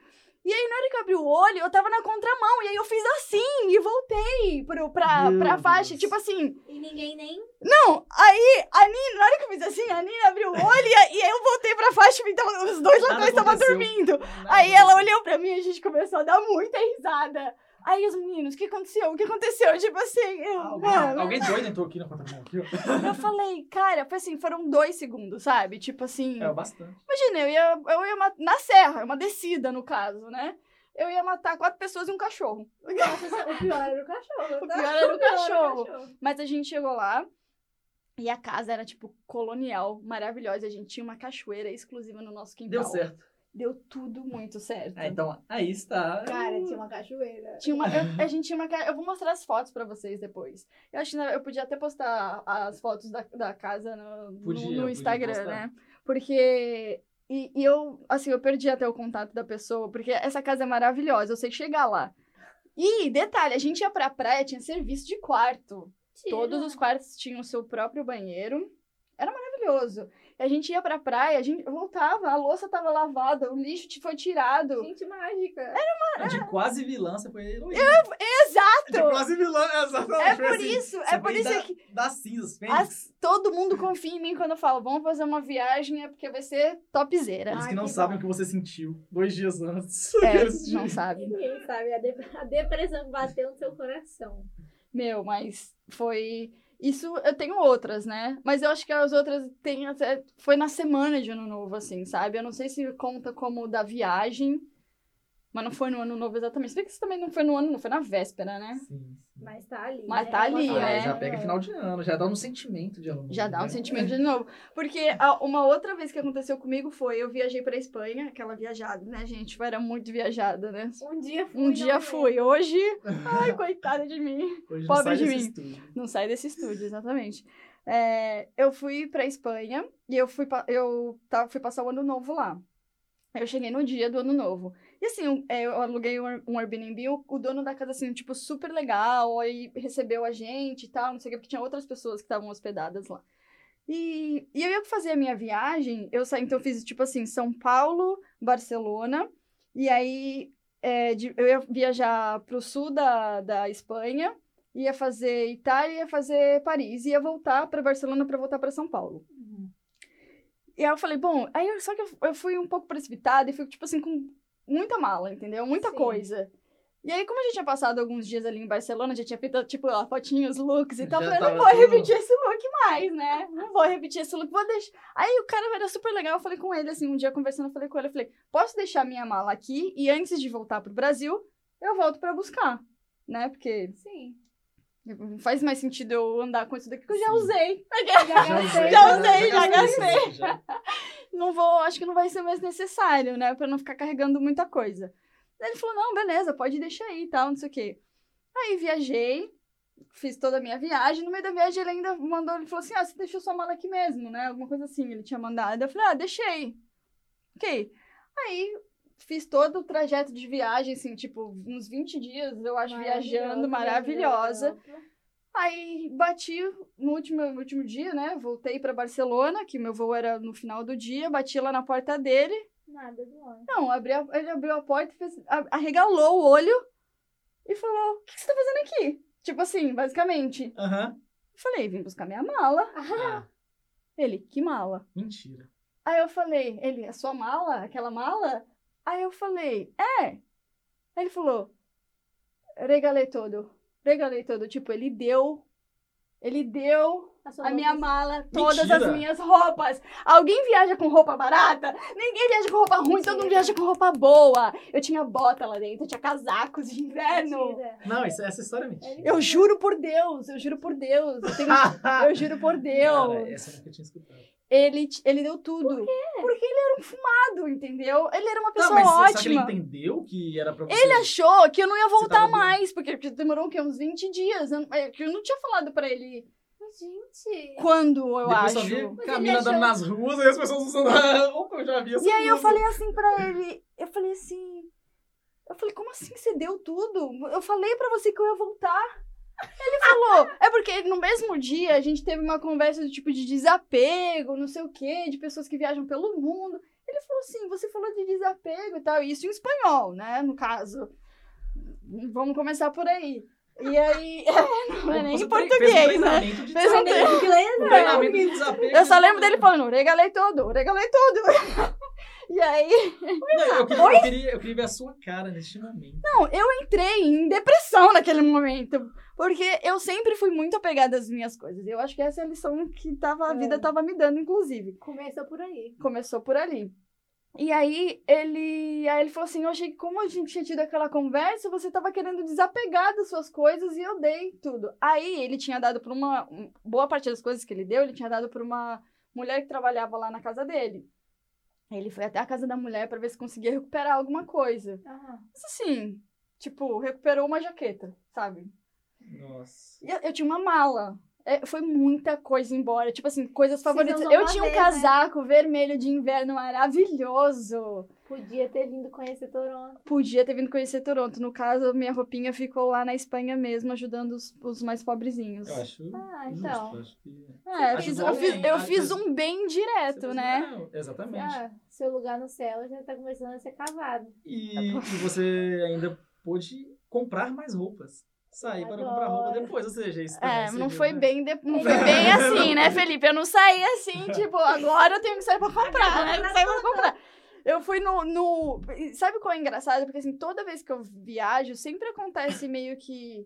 E aí, na hora que eu abri o olho, eu tava na contramão. E aí eu fiz assim e voltei pro, pra, pra faixa. Deus. Tipo assim. E ninguém nem. Não, aí a Nina, na hora que eu fiz assim, a Nina abriu o olho e, a- e aí eu voltei pra faixa e então, os dois Nada latões estavam dormindo. Nada Aí ela aconteceu. olhou pra mim e a gente começou a dar muita risada. Aí os meninos, o que aconteceu? O que aconteceu? Tipo assim, eu, Alguém, mano, alguém doido entrou aqui. Aqui, ó. eu falei, cara, foi assim, foram dois segundos, sabe? Tipo assim, É, bastante. imagina, eu ia, eu ia na serra, uma descida no caso, né? Eu ia matar quatro pessoas e um cachorro. Nossa, o pior era o cachorro. O tá? pior era o O pior cachorro. Mas a gente chegou lá e a casa era, tipo, colonial, maravilhosa. A gente tinha uma cachoeira exclusiva no nosso quintal. Deu certo. Deu tudo muito certo. Ah, então, aí está. Cara, tinha uma cachoeira. Tinha uma, eu- a gente tinha uma Eu vou mostrar as fotos pra vocês depois. Eu acho que eu podia até postar as fotos da, da casa no, no- Podia, no podia Instagram, né? Porque. E, e eu, assim, eu perdi até o contato da pessoa, porque essa casa é maravilhosa, eu sei chegar lá. E, detalhe, a gente ia pra praia, tinha serviço de quarto. Tira. Todos os quartos tinham o seu próprio banheiro. Era maravilhoso. E a gente ia pra praia, a gente voltava, a louça tava lavada, o lixo te- foi tirado. Gente mágica. De quase vilã, você foi heroína. De Exato! quase vilã, exatamente. É por assim. isso, é por isso da, que Das cinzas, as- todo mundo confia em mim quando eu falo, vamos fazer uma viagem, é porque vai ser topzera. Eles Ai, que não que sabem bom. o que você sentiu dois dias antes. É, não dias. sabe. Ninguém sabe. A, de- a depressão bateu no seu coração. Meu, mas foi. Isso eu tenho outras, né? Mas eu acho que as outras tem até. Foi na semana de ano novo, assim, sabe? Eu não sei se conta como da viagem. Mas não foi no ano novo exatamente. Se bem que isso também não foi no ano, não foi na véspera, né? Sim, sim. Mas tá ali. Mas né? tá ali, Ah, né? Já pega final de ano, já dá um sentimento de ano novo, Já dá um né? sentimento de novo. Porque a- uma outra vez que aconteceu comigo foi, eu viajei pra Espanha, aquela viajada, né, gente? Eu era muito viajada, né? Um dia fui. Um dia fui. Hoje, ai, coitada de mim. Hoje Pobre não sai de desse mim. estúdio. Não sai desse estúdio, exatamente. É, eu fui pra Espanha e eu fui, eu tava, fui passar o ano novo lá. Eu cheguei no dia do ano novo. E assim, eu, é, eu aluguei um Air- Airbnb, o, dono da casa, assim, tipo, super legal, aí recebeu a gente e tal, não sei o que, porque tinha outras pessoas que estavam hospedadas lá. E, e eu ia fazer a minha viagem, eu saí, então eu fiz, tipo assim, São Paulo, Barcelona, e aí é, de- eu ia viajar pro sul da, da Espanha, ia fazer Itália, ia fazer Paris, ia voltar para Barcelona para voltar para São Paulo. E aí eu falei, bom, aí eu- só que eu, eu fui um pouco precipitada e fui, tipo assim, com muita mala, entendeu? Muita Sim. coisa. E aí, como a gente tinha passado alguns dias ali em Barcelona, já tinha feito, tipo, ó, fotinhos, looks e tal, eu falei, não vou tudo- repetir esse look mais, né? Não vou repetir esse look, vou deixar. Aí o cara era super legal, eu falei com ele, assim, um dia conversando, eu falei com ele, eu falei, posso deixar minha mala aqui e antes de voltar pro Brasil, eu volto pra buscar, né? Porque Sim. Não faz mais sentido eu andar com isso daqui que eu já usei. Já gastei. Já usei, já gastei. já. Não vou, acho que não vai ser mais necessário, né? Pra não ficar carregando muita coisa. Daí ele falou, não, beleza, pode deixar aí e tal, não sei o quê. Aí viajei, fiz toda a minha viagem. No meio da viagem ele ainda mandou, ele falou assim, ah, você deixou sua mala aqui mesmo, né? Alguma coisa assim, ele tinha mandado. Eu falei, ah, deixei. Ok. Aí fiz todo o trajeto de viagem, assim, tipo, uns 20 dias, eu acho, viajando, maravilhosa. Aí bati no último, no último dia, né? Voltei pra Barcelona, que meu voo era no final do dia, bati lá na porta dele. Nada do ano. Não, abri a- ele abriu a porta, e fez, arregalou o olho e falou: O que, que você tá fazendo aqui? Tipo assim, basicamente. Aham. Eu falei: Vim buscar minha mala. Ah, Ele: Que mala? mentira. Aí eu falei: Ele, a sua mala? Aquela mala? Aí eu falei: É. Aí ele falou: Regalei todo. Regalei todo. Tipo, ele deu. Ele deu A, a minha mala, todas Mentira. as minhas roupas. Alguém viaja com roupa barata? Ninguém viaja com roupa ruim, todo mundo viaja com roupa boa. Eu tinha bota lá dentro, eu tinha casacos de inverno. Mentira. Não, isso, essa história é mentira. Eu juro por Deus, eu juro por Deus. Eu, tenho- eu juro por Cara, Deus. essa eu nunca tinha escutado. Ele, ele deu tudo. Por quê? Porque ele era um fumado, entendeu? Ele era uma Tá, pessoa mas será que ele ótima. entendeu que era pra você? Ele achou que eu não ia voltar mais, porque, porque demorou o quê? Uns 20 dias. Eu, é que eu não tinha falado pra ele Mas, Gente. quando, eu Depois acho. via Mas Camila ele andando achou- nas ruas e as pessoas usando. Opa, eu já vi essa E aí eu blusa. falei assim pra ele, eu falei assim, eu falei, como assim você deu tudo? Eu falei pra você que eu ia voltar. Ele falou, é porque no mesmo dia a gente teve uma conversa do tipo de desapego, não sei o quê, de pessoas que viajam pelo mundo. Ele falou assim, você falou de desapego e tal, isso em espanhol, né, no caso. Vamos começar por aí. E aí, não é nem em português, fez um né? treinamento de um. Inglês, treinamento de desapego. Eu só lembro dele falando, regalei tudo, regalei tudo. E aí, Não, eu, queria, eu, queria, eu queria ver a sua cara neste momento. Não, eu entrei em depressão naquele momento. Porque eu sempre fui muito apegada às minhas coisas. Eu acho que essa é a lição que tava, a É. vida tava me dando, inclusive. Começou por aí. Começou por ali. E aí ele, aí ele falou assim: Eu achei que como a gente tinha tido aquela conversa, você tava querendo desapegar das suas coisas e eu dei tudo. Aí ele tinha dado por uma. um- Boa parte das coisas que ele deu, ele tinha dado por uma mulher que trabalhava lá na casa dele. Ele foi até a casa da mulher pra ver se conseguia recuperar alguma coisa. Aham. Mas assim, tipo, recuperou uma jaqueta, sabe? Nossa. E eu, eu tinha uma mala. É, foi muita coisa embora. Tipo assim, coisas favoritas. Eu tinha um né? casaco vermelho de inverno maravilhoso. Podia ter vindo conhecer Toronto. Podia ter vindo conhecer Toronto. No caso, minha roupinha ficou lá na Espanha mesmo, ajudando os, os mais pobrezinhos. Eu acho. Ah, justo, então. acho que- É, eu fiz, eu fiz, alguém, eu acho fiz que- um bem direto, né? é, exatamente. Ah, seu lugar no céu já tá começando a ser cavado. E, e você ainda pôde comprar mais roupas. Sair para comprar roupa depois, ou seja, isso também É, serviu, não foi né? bem, de- não foi bem assim, né, Felipe? Eu não saí assim, tipo, agora eu tenho que sair pra comprar, né? Sair pra comprar. Eu fui no, no. Sabe qual é engraçado? Porque assim, toda vez que eu viajo, sempre acontece meio que.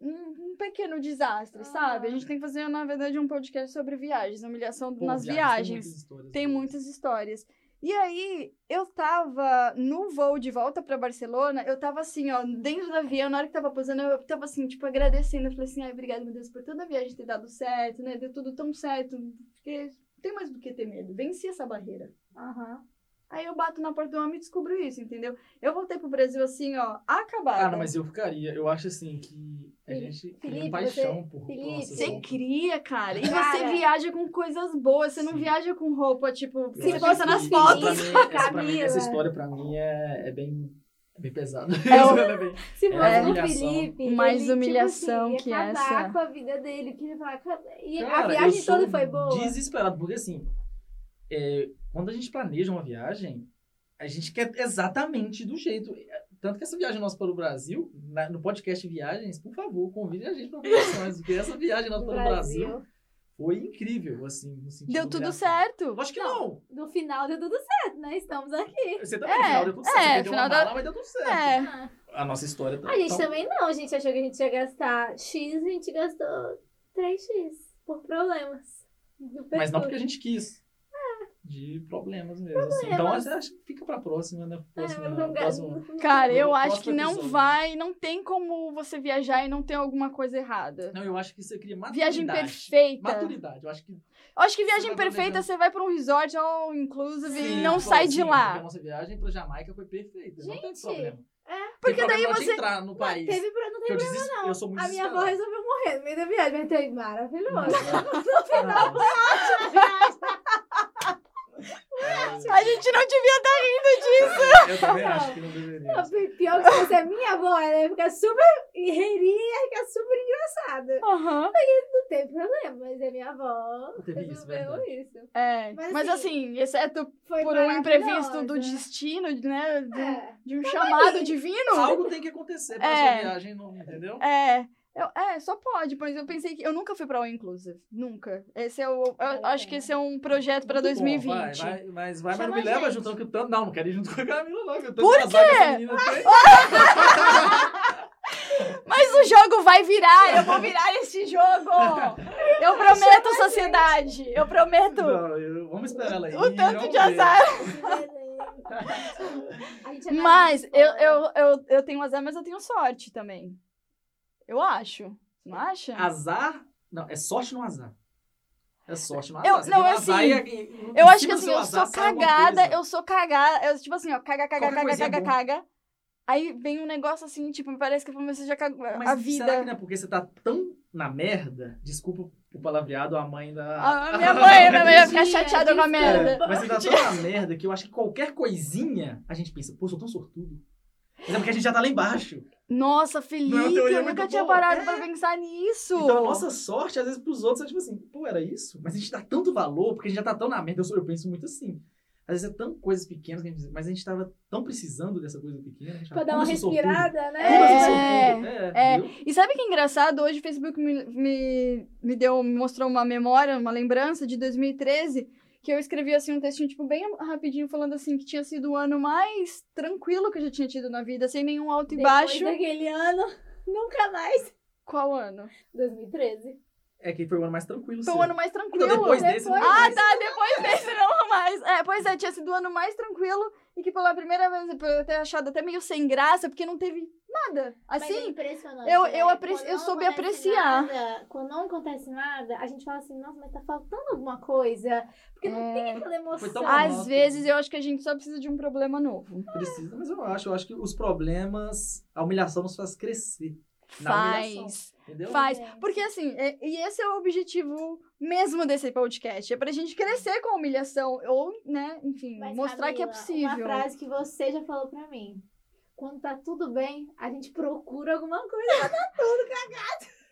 Um, um pequeno desastre, sabe? A gente tem que fazer, na verdade, um podcast sobre viagens, humilhação Pô, nas viagens, viagens. Tem muitas histórias. Tem muitas histórias. E aí, eu tava no voo de volta pra Barcelona, eu tava assim, ó, dentro do avião, na hora que tava pousando, eu tava assim, tipo, agradecendo. Eu falei assim, ai, obrigada, meu Deus, por toda a viagem ter dado certo, né? Deu tudo tão certo. Porque tem mais do que ter medo. Venci essa barreira. Aham. Aí eu bato na porta do homem e descubro isso, entendeu? Eu voltei pro Brasil assim, ó, acabada. Cara, mas eu ficaria. Eu acho assim que a Felipe, gente Felipe, tem paixão por Felipe, por nossas Você roupas. cria, cara. E você Cara. viaja com coisas boas. Você não Sim. viaja com roupa, tipo, você acho posta nas fotos. pra mim- essa, pra mim, essa história pra mim é, é bem, é bem pesada. É o- é bem- Se É fosse o humilhação. Felipe, Mais ele, humilhação tipo assim, ia que acabar essa. com a vida dele. Que ele falar, "Cara, e a Cara, viagem eu sou toda foi boa? Desesperado, porque assim, é, quando a gente planeja uma viagem, a gente quer exatamente do jeito. Tanto que essa viagem nossa para o Brasil, na- no podcast Viagens, por favor, convide a gente para operações, porque essa viagem nossa para o Brasil foi incrível, assim, no sentido Deu tudo certo. Lógico que não. No final deu tudo certo, né? Estamos aqui. Você também, É, no final deu tudo certo. é, Você final uma da- mala, mas deu tudo certo. É. A nossa história tá. A gente tá- também não. A gente achou que a gente ia gastar X, a gente gastou 3X por problemas. Mas não porque a gente quis. De problemas mesmo. assim. Então Problemas. acho que fica pra próxima, né? Próxima, É, não- próximo- Cara, eu No acho que não episódio. vai, não tem como você viajar e não ter alguma coisa errada. Não, eu acho que você cria maturidade. Viagem perfeita. Maturidade. Eu acho que Eu acho que Você viagem vai perfeita, planejando. você vai pra um resort all inclusive Sim, e não pô, sai sim, de porque lá. A nossa viagem pra Jamaica foi perfeita. não tem Gente, problema. é. Tem Porque problema daí você- entrar no país. Teve pra, não teve eu, desis... não. eu sou muito A minha avó resolveu morrer no meio da viagem, mas foi maravilhoso. Ah, A gente não devia estar rindo disso. Eu também acho que não deveria. Não, Pior que se fosse a minha avó, ela ia ficar super riria e ia ficar super engraçada. Aham. Não tem problema, mas a minha avó Teve isso, verdade. isso. É, Mas, mas, assim, assim, exceto Foi por um imprevisto do destino, né? De, É. de um chamado divino. Algo tem que acontecer pra É. sua viagem, não, entendeu? É. Eu, é, só pode, mas eu pensei que. Eu nunca fui pra All Inclusive. Nunca. Esse é o. Eu a acho que pena. esse é um projeto pra Muito bom, 2020. vai, vai, mas vai, mas não me leva que o tanto. Não, não quero ir junto com a Camila, não. que o tanto Por azar que quê? essa menina tem. Mas o jogo vai virar, eu vou virar esse jogo! Eu prometo, sociedade! Eu prometo! Não, eu- vamos esperar ela aí. O tanto de azar. É Mas mais eu, eu, eu, eu tenho azar, mas eu tenho sorte também. Eu acho. Você não acha? Azar. Não, é sorte no azar. É sorte no Eu- azar. Você não, um assim, azar e- e- Eu acho que assim, eu sou cagada, eu sou cagada, eu, tipo assim, ó, caga, caga, Qualquer caga, é caga, bom. caga. Aí vem um negócio assim, tipo, me parece que eu comecei já cago Mas a será que vida. não é porque você tá tão na merda? Desculpa o palavreado, a mãe da. A minha mãe, minha mãe ia ficar chateada com a merda. É, mas você tá tão na merda que eu acho que qualquer coisinha a gente pensa, pô, sou tão sortudo. Mas é porque a gente já tá lá embaixo. Nossa, é Felipe, teoria eu muito nunca tinha boa. parado É. pra pensar nisso. Então a nossa sorte, às vezes, pros outros é tipo assim, pô, era isso? Mas a gente dá tanto valor, porque a gente já tá tão na merda. Eu, sou- eu penso muito assim. Às vezes é tão coisas pequenas que a gente mas a gente tava tão precisando dessa coisa pequena. Pra fala, dar uma eu respirada, né? Eu É, sortudo. É, é. viu? E sabe que é engraçado? Hoje o Facebook me, me, me deu, me mostrou uma memória, uma lembrança de 2013, que eu escrevi assim um textinho, tipo, bem rapidinho, falando assim, que tinha sido o ano mais tranquilo que eu já tinha tido na vida, sem nenhum alto e Depois baixo. daquele ano, nunca mais. Qual ano? 2013. É que foi o ano mais tranquilo. Foi o ano mais tranquilo. Então depois desse, Depois- não Ah, mais. tá, depois desse não mais. É, pois é, tinha sido o ano mais tranquilo e que pela primeira vez por eu ter achado até meio sem graça, porque não teve nada. Mas é Assim, impressionante. eu- né? eu apreci- Quando eu soube apreciar. nada, quando não acontece nada, a gente fala assim, nossa, mas tá faltando alguma coisa. Porque não É. tem aquela emoção. Às vezes eu acho que a gente só precisa de um problema novo. Precisa, mas eu acho. Eu acho que os problemas, a humilhação nos faz crescer. Faz. Entendeu? Faz. Gente. Porque assim, é- e esse é o objetivo mesmo desse podcast. É pra gente crescer com a humilhação. Ou, né, enfim, Mas, mostrar que é Camila, possível. Uma frase que você já falou pra mim. Quando tá tudo bem, a gente procura alguma coisa.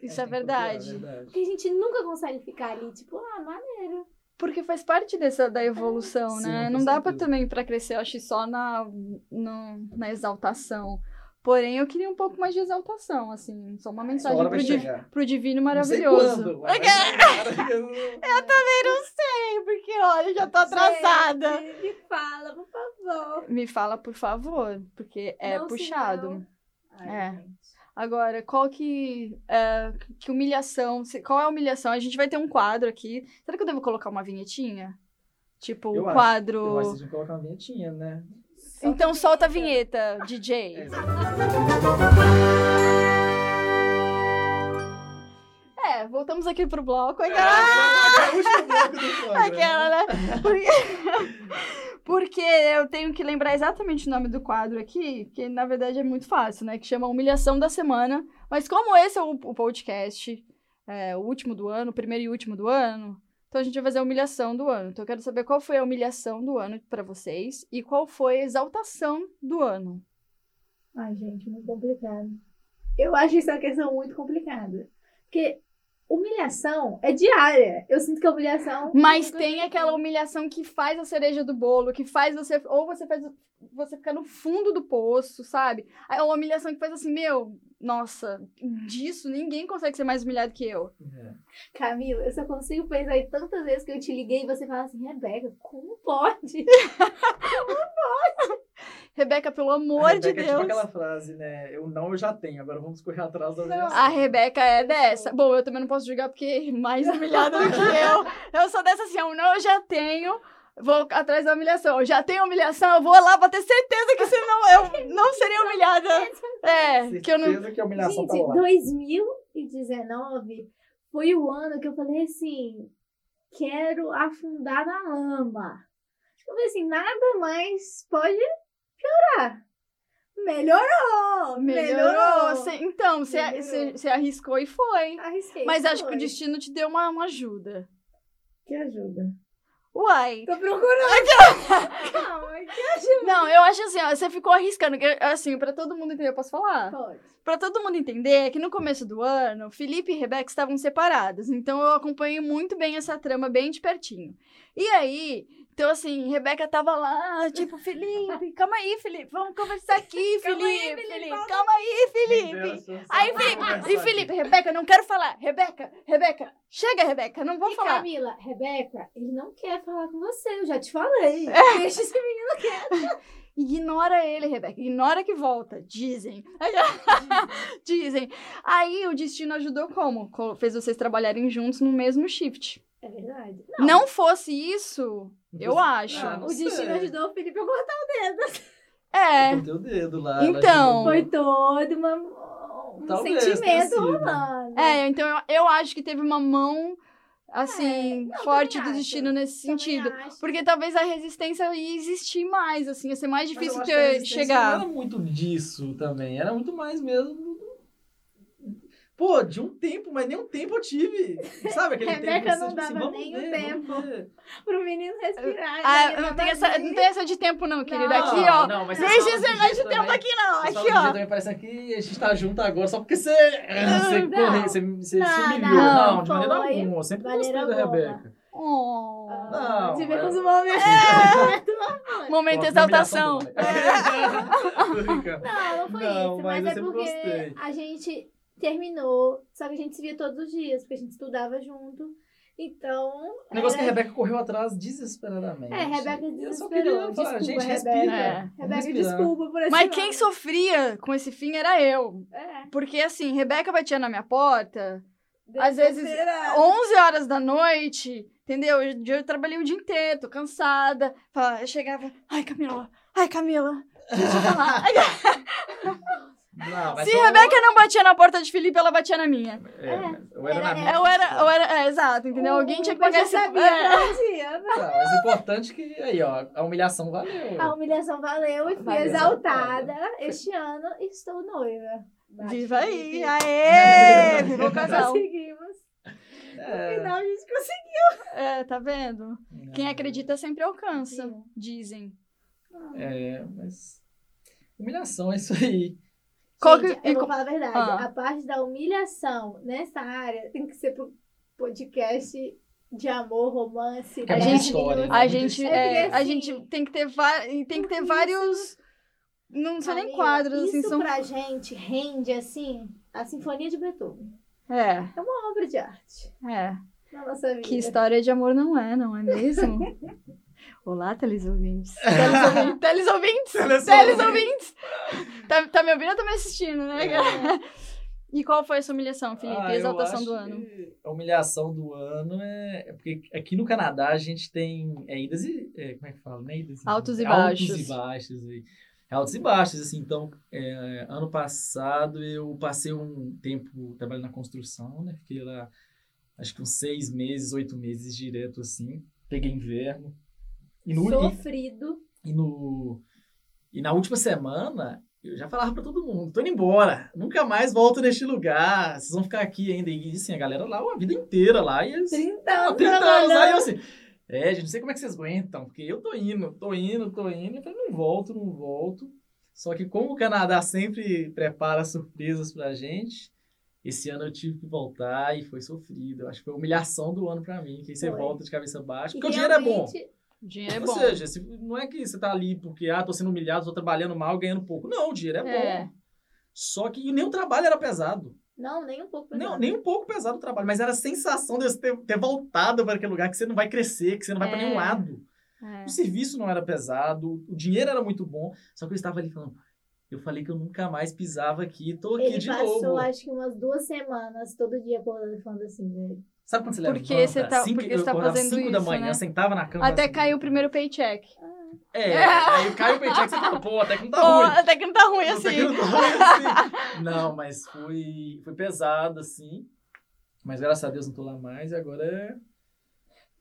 Isso é, tem que procurar, verdade. é verdade. Porque a gente nunca consegue ficar ali, tipo, ah, maneiro. Porque faz parte dessa da evolução, Sim, né? com Não dá pra certeza. também pra crescer, eu acho, só na, no- na exaltação. Porém, eu queria um pouco mais de exaltação, assim. Só uma Essa mensagem pro, div- chegar. pro divino maravilhoso. quando. Eu também não sei, porque olha, já tô atrasada. Gente, me fala, por favor. Me fala, por favor, porque é Não, puxado. senão- Ai, É. gente. Agora, qual que. é, que humilhação. Qual é a humilhação? A gente vai ter um quadro aqui. Será que eu devo colocar uma vinhetinha? Tipo, o acho. quadro. Eu acho que vocês vão colocar uma vinhetinha, né? Então solta a vinheta, DJ. É, É, voltamos aqui pro bloco. É, Aquela, é o último bloco do programa. aquela né? Porque... Porque eu tenho que lembrar exatamente o nome do quadro aqui, que na verdade é muito fácil, né? Que chama Humilhação da Semana. Mas como esse é o, o podcast, é, o último do ano, o primeiro e último do ano, então a gente vai fazer a humilhação do ano. Então eu quero saber qual foi a humilhação do ano pra vocês e qual foi a exaltação do ano. Ai, gente, muito complicado. Eu acho uma questão muito complicada. Porque humilhação é diária. Eu sinto que a humilhação. Mas tem aquela humilhação que faz a cereja do bolo, que faz você. Ou você faz você ficar no fundo do poço, sabe? É uma humilhação que faz assim, meu, nossa, disso ninguém consegue ser mais humilhado que eu. É. Camila, eu só consigo pensar em tantas vezes que eu te liguei e você fala assim, Rebeca, como pode? Rebeca, pelo A amor de Rebeca é Deus. tipo aquela frase, né? Eu não, eu já tenho. Agora vamos correr atrás da humilhação. A Rebeca é dessa. Bom, eu também não posso julgar porque é mais humilhada do que eu. Eu sou dessa assim, eu não, eu já tenho. Vou atrás da humilhação. Eu já tenho humilhação, eu vou lá pra ter certeza que senão eu não seria humilhada. É, que eu não. Certeza que a humilhação Gente, tá lá. 2019 foi o ano que eu falei assim, quero afundar na lama. Eu falei assim, nada mais pode piorar. Melhorou! Melhorou. Cê- então, você Melhorou. arriscou e foi. Arrisquei. Mas acho que o foi. destino te deu uma, uma ajuda. Que ajuda. Uai. Tô procurando. Calma, que ajuda. Não, eu acho assim, ó, você ficou arriscando. Assim, pra todo mundo entender, eu posso falar? Pode. Pra todo mundo entender que no começo do ano, Felipe e Rebeca estavam separados. Então eu acompanhei muito bem essa trama, bem de pertinho. E aí, então assim, Rebeca tava lá, tipo, Felipe, calma aí, Felipe, vamos conversar aqui, Calma aí, Felipe, Felipe, Felipe, calma aí, Felipe. Aí, Felipe, e Felipe, Rebeca, não quero falar. Rebeca, Rebeca, chega, Rebeca, não vou E falar. Camila, Rebeca, ele não quer falar com você, eu já te falei. É. Deixa esse menino Ignora ele, Rebeca. Ignora que volta. Dizem. Dizem. Aí o destino ajudou como? Co- Fez vocês trabalharem juntos no mesmo shift. É verdade. Não, fosse isso, eu acho. Ah, o destino ajudou o Felipe a cortar o dedo. É. Cortei o dedo lá. Então. Foi todo uma, um Talvez sentimento rolando. É, então eu, eu acho que teve uma mão assim, É, não, forte do acho. destino nesse Também sentido. acho. Porque talvez a resistência ia existir mais, assim, ia ser mais eu difícil ter, chegar. Não era muito disso também, era muito mais mesmo. Pô, de um tempo, mas nem um tempo eu tive. Sabe aquele tempo? Rebeca que você, não tipo assim, dava vamos nem o ver, tempo. vamos ver. Pro menino respirar. Ah, não tem, essa, não tem essa de tempo, não, querida. Não, aqui, ó. Não, mas Não você existe negócio de tempo também- aqui, não. Você Aqui, ó. também parece que a gente tá junto agora só porque você, você, não. corre, você, você Não, se humilhou. não, Não, de maneira alguma. Eu sempre gostei da. Rebeca. Oh. Não, Tivemos é- um momento. Momento de exaltação. brincando. Não, não foi Não, isso. mas Mas, é porque gostei. a gente terminou, só que a gente se via todos os dias, porque a gente estudava junto. Então. O negócio que a era- Rebeca correu atrás desesperadamente. É, Rebeca Eu só desesperou. queria falar, Desculpa, gente, Rebeca. respira. É. Rebeca, desculpa por esse Mas lado. quem sofria com esse fim era eu. É, Porque, assim, Rebeca batia na minha porta, às vezes, desesperada. 11 horas da noite, entendeu? Eu, eu trabalhei o dia inteiro, tô cansada. Falava- Eu chegava, ai, Camila, ai, Camila, deixa eu falar. Não, Se só- Rebeca não batia na porta de Felipe, ela batia na minha. É, mas eu era na Era- minha. Eu era, eu era, é, exato, entendeu? Alguém tinha que já esse... sabia é. Tá, mas o importante é que, aí, ó, a humilhação valeu. A humilhação valeu e fui Valeu. exaltada. Este ano estou noiva. Bate Viva aí, Felipe. aê! Viva o casal. Conseguimos. No É, final a gente conseguiu. É, tá vendo? Quem acredita sempre alcança, Sim. dizem. É, mas. Humilhação, é isso aí. Qual Gente, que- eu e vou falar a verdade. Ah. A parte da humilhação nessa área tem que ser pro podcast de amor, romance. É história, né? A gente, história. é, É porque, a assim, gente tem que ter, tem que ter vários. Não são nem quadros, assim, Isso são. pra gente rende, assim, a Sinfonia de Beethoven. É, É uma obra de arte é. na nossa vida. Que história de amor não é, não é mesmo? Olá. Teleouvintes. Teleouvintes. Teleouvintes. Teleouvintes. Tá, tá me ouvindo ou tá me assistindo, né? É. E qual foi a sua humilhação, Felipe? Ah, Exaltação do ano. A humilhação do ano é, é porque aqui no Canadá a gente tem é, idas e. é, como é que fala? Né? Idas Altos e Altos baixos. e baixos. aí. Altos e baixos, assim. Então, é, ano passado eu passei um tempo trabalhando na construção, né? Fiquei lá, acho que uns seis meses, oito meses direto, assim. Peguei inverno. E no, e, Sofrido. e no e na última semana eu já falava pra todo mundo, tô indo embora, nunca mais volto neste lugar, vocês vão ficar aqui ainda. E assim, a galera lá, a vida inteira lá, e eles, 30 ah, anos 30 anos lá, e eu assim, é, gente, não sei como é que vocês aguentam, porque eu tô indo, tô indo, tô indo, eu falei, não volto, não volto. Só que como o Canadá sempre prepara surpresas pra gente, esse ano eu tive que voltar e foi sofrido. Eu acho que foi a humilhação do ano pra mim, que aí você Foi. volta de cabeça baixa, E porque o dinheiro é bom. Dinheiro é Ou bom. seja, se- não é que você tá ali porque, ah, tô sendo humilhado, tô trabalhando mal, ganhando pouco. Não, o dinheiro é, É. bom. Só que nem o trabalho era pesado. Não, nem um pouco. Não, pesado. nem um pouco pesado o trabalho, mas era a sensação de você ter, ter voltado para aquele lugar que você não vai crescer, que você não vai para É. nenhum lado. É. O serviço não era pesado, o dinheiro era muito bom, só que eu estava ali falando, eu falei que eu nunca mais pisava aqui, tô aqui Ele de passou, novo. acho que umas duas semanas, todo dia acordando falando assim, velho. Sabe quando você Porque levanta, você tá- cinco, porque você tá fazendo cinco da isso, manhã, né? sentava na cama. Até assim, caiu o primeiro paycheck. É, aí caiu o paycheck, você fala, pô, até que não tá Pô, ruim. até que não tá ruim Até assim. que não tá ruim assim. Não, mas foi, foi pesado, assim. Mas graças a Deus não tô lá mais e agora é.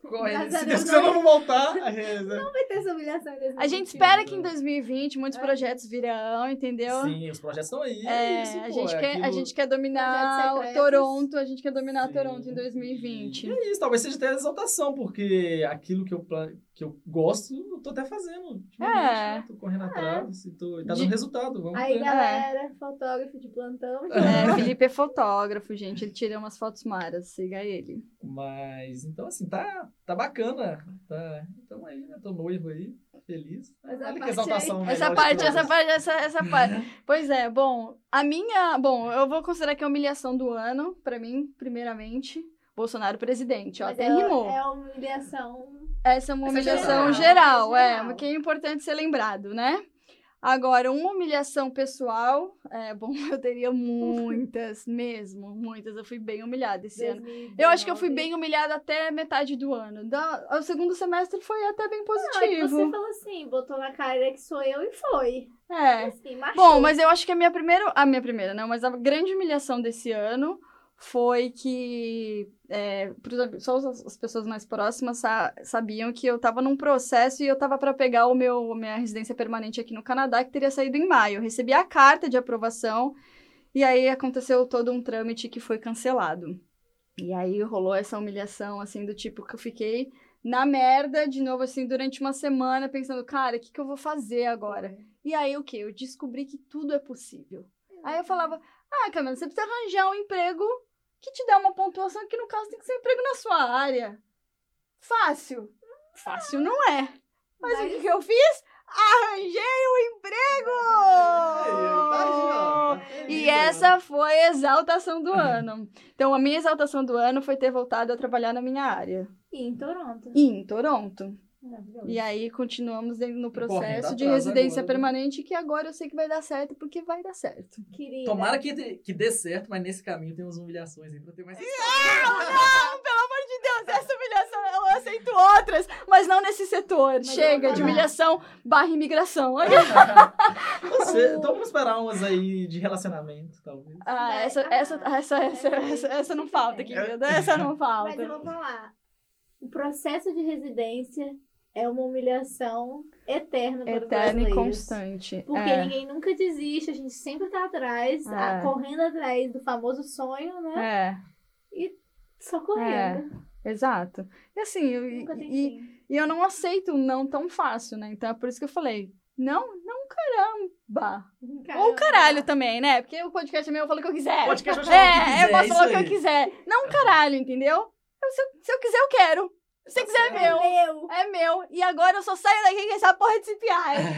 A Se Deus quiser, não. vamos voltar. É? Não vai ter essa humilhação em 2021. A gente espera que em 2020 muitos projetos virão, entendeu? Sim, os projetos estão aí. É, É, isso, a, pô, gente é quer, a aquilo- gente quer dominar Toronto, a gente quer dominar Sim. Toronto em 2020. E é isso, talvez seja até a exaltação, porque aquilo que eu, pla- que eu gosto, eu tô até fazendo. É. né? Tô correndo atrás e, tô, tá De- dando resultado. Vamos Aí, ver. galera, fotógrafo de plantão. É, Felipe é fotógrafo, gente. Ele tira umas fotos maras, siga ele. Mas, então, assim, tá, tá bacana. Tá, então aí, né? Tô noivo aí, feliz. Mas Olha que exaltação. Essa melhor de parte, essa parte, essa, essa parte. Pois é, bom, a minha. Bom, eu vou considerar que é a humilhação do ano, pra mim, primeiramente. Bolsonaro presidente, ó, Mas até é, rimou. é humilhação. Essa é uma é humilhação geral, geral, é é, geral. que é importante ser lembrado, né? Agora, uma humilhação pessoal, é, bom, eu teria muitas, mesmo, muitas. Eu fui bem humilhada esse ano. 2019. Eu acho que eu fui bem humilhada até metade do ano. Da, o segundo semestre foi até bem Não, é que você positivo. falou assim, botou na cara que sou eu e foi. É. Assim. Bom, mas eu acho que a minha primeira. A minha primeira, não, mas a grande humilhação desse ano foi que é, só as, as pessoas mais próximas sa- sabiam que eu estava num processo e eu estava para pegar o meu minha residência permanente aqui no Canadá, que teria saído em maio. Eu recebi a carta de aprovação e aí aconteceu todo um trâmite que foi cancelado. E aí rolou essa humilhação, assim, do tipo que eu fiquei na merda de novo, assim, durante uma semana, pensando, cara, o que, que eu vou fazer agora? E aí o quê? Eu descobri que tudo é possível. Aí eu falava, ah, Camila, você precisa arranjar um emprego que te dê uma pontuação, que no caso tem que ser emprego na sua área. Fácil. Fácil não é. Mas o que, que eu fiz? Arranjei um emprego! E essa foi a exaltação do ano. Então, a minha exaltação do ano foi ter voltado a trabalhar na minha área. E em Toronto. E em Toronto. E aí continuamos dentro no correndo processo de residência agora, né? permanente, que agora eu sei que vai dar certo, porque vai dar certo. Querida. Tomara que, dê- que dê certo, mas nesse caminho tem umas humilhações aí pra ter mais Não, pelo amor de Deus, essa humilhação eu aceito outras, mas não nesse setor. Mas Chega de humilhação barra imigração. Você, então vamos esperar umas aí de relacionamento, talvez. Ah, essa, essa, essa, essa, essa, essa não falta, querida. Essa não Mas eu falta. vou falar. O processo de residência é uma humilhação eterna para Eterna e constante. Porque é. ninguém nunca desiste, a gente sempre tá atrás, É. a- correndo atrás do famoso sonho, né? É, Só correndo. exato. E assim, eu- e, e, e eu não aceito o não tão fácil, né? Então é por isso que eu falei, não, não caramba. Ou Caramba. caralho também, né? Porque o podcast é meu, eu falo o que eu quiser. Podcast vai chamar o que É, quiser, eu posso é falar o que eu quiser. Não caralho, entendeu? Eu- se, eu, se eu quiser, eu quero. Se quiser, é meu. Meu. É meu. E agora eu só saio daqui com essa porra desse PI.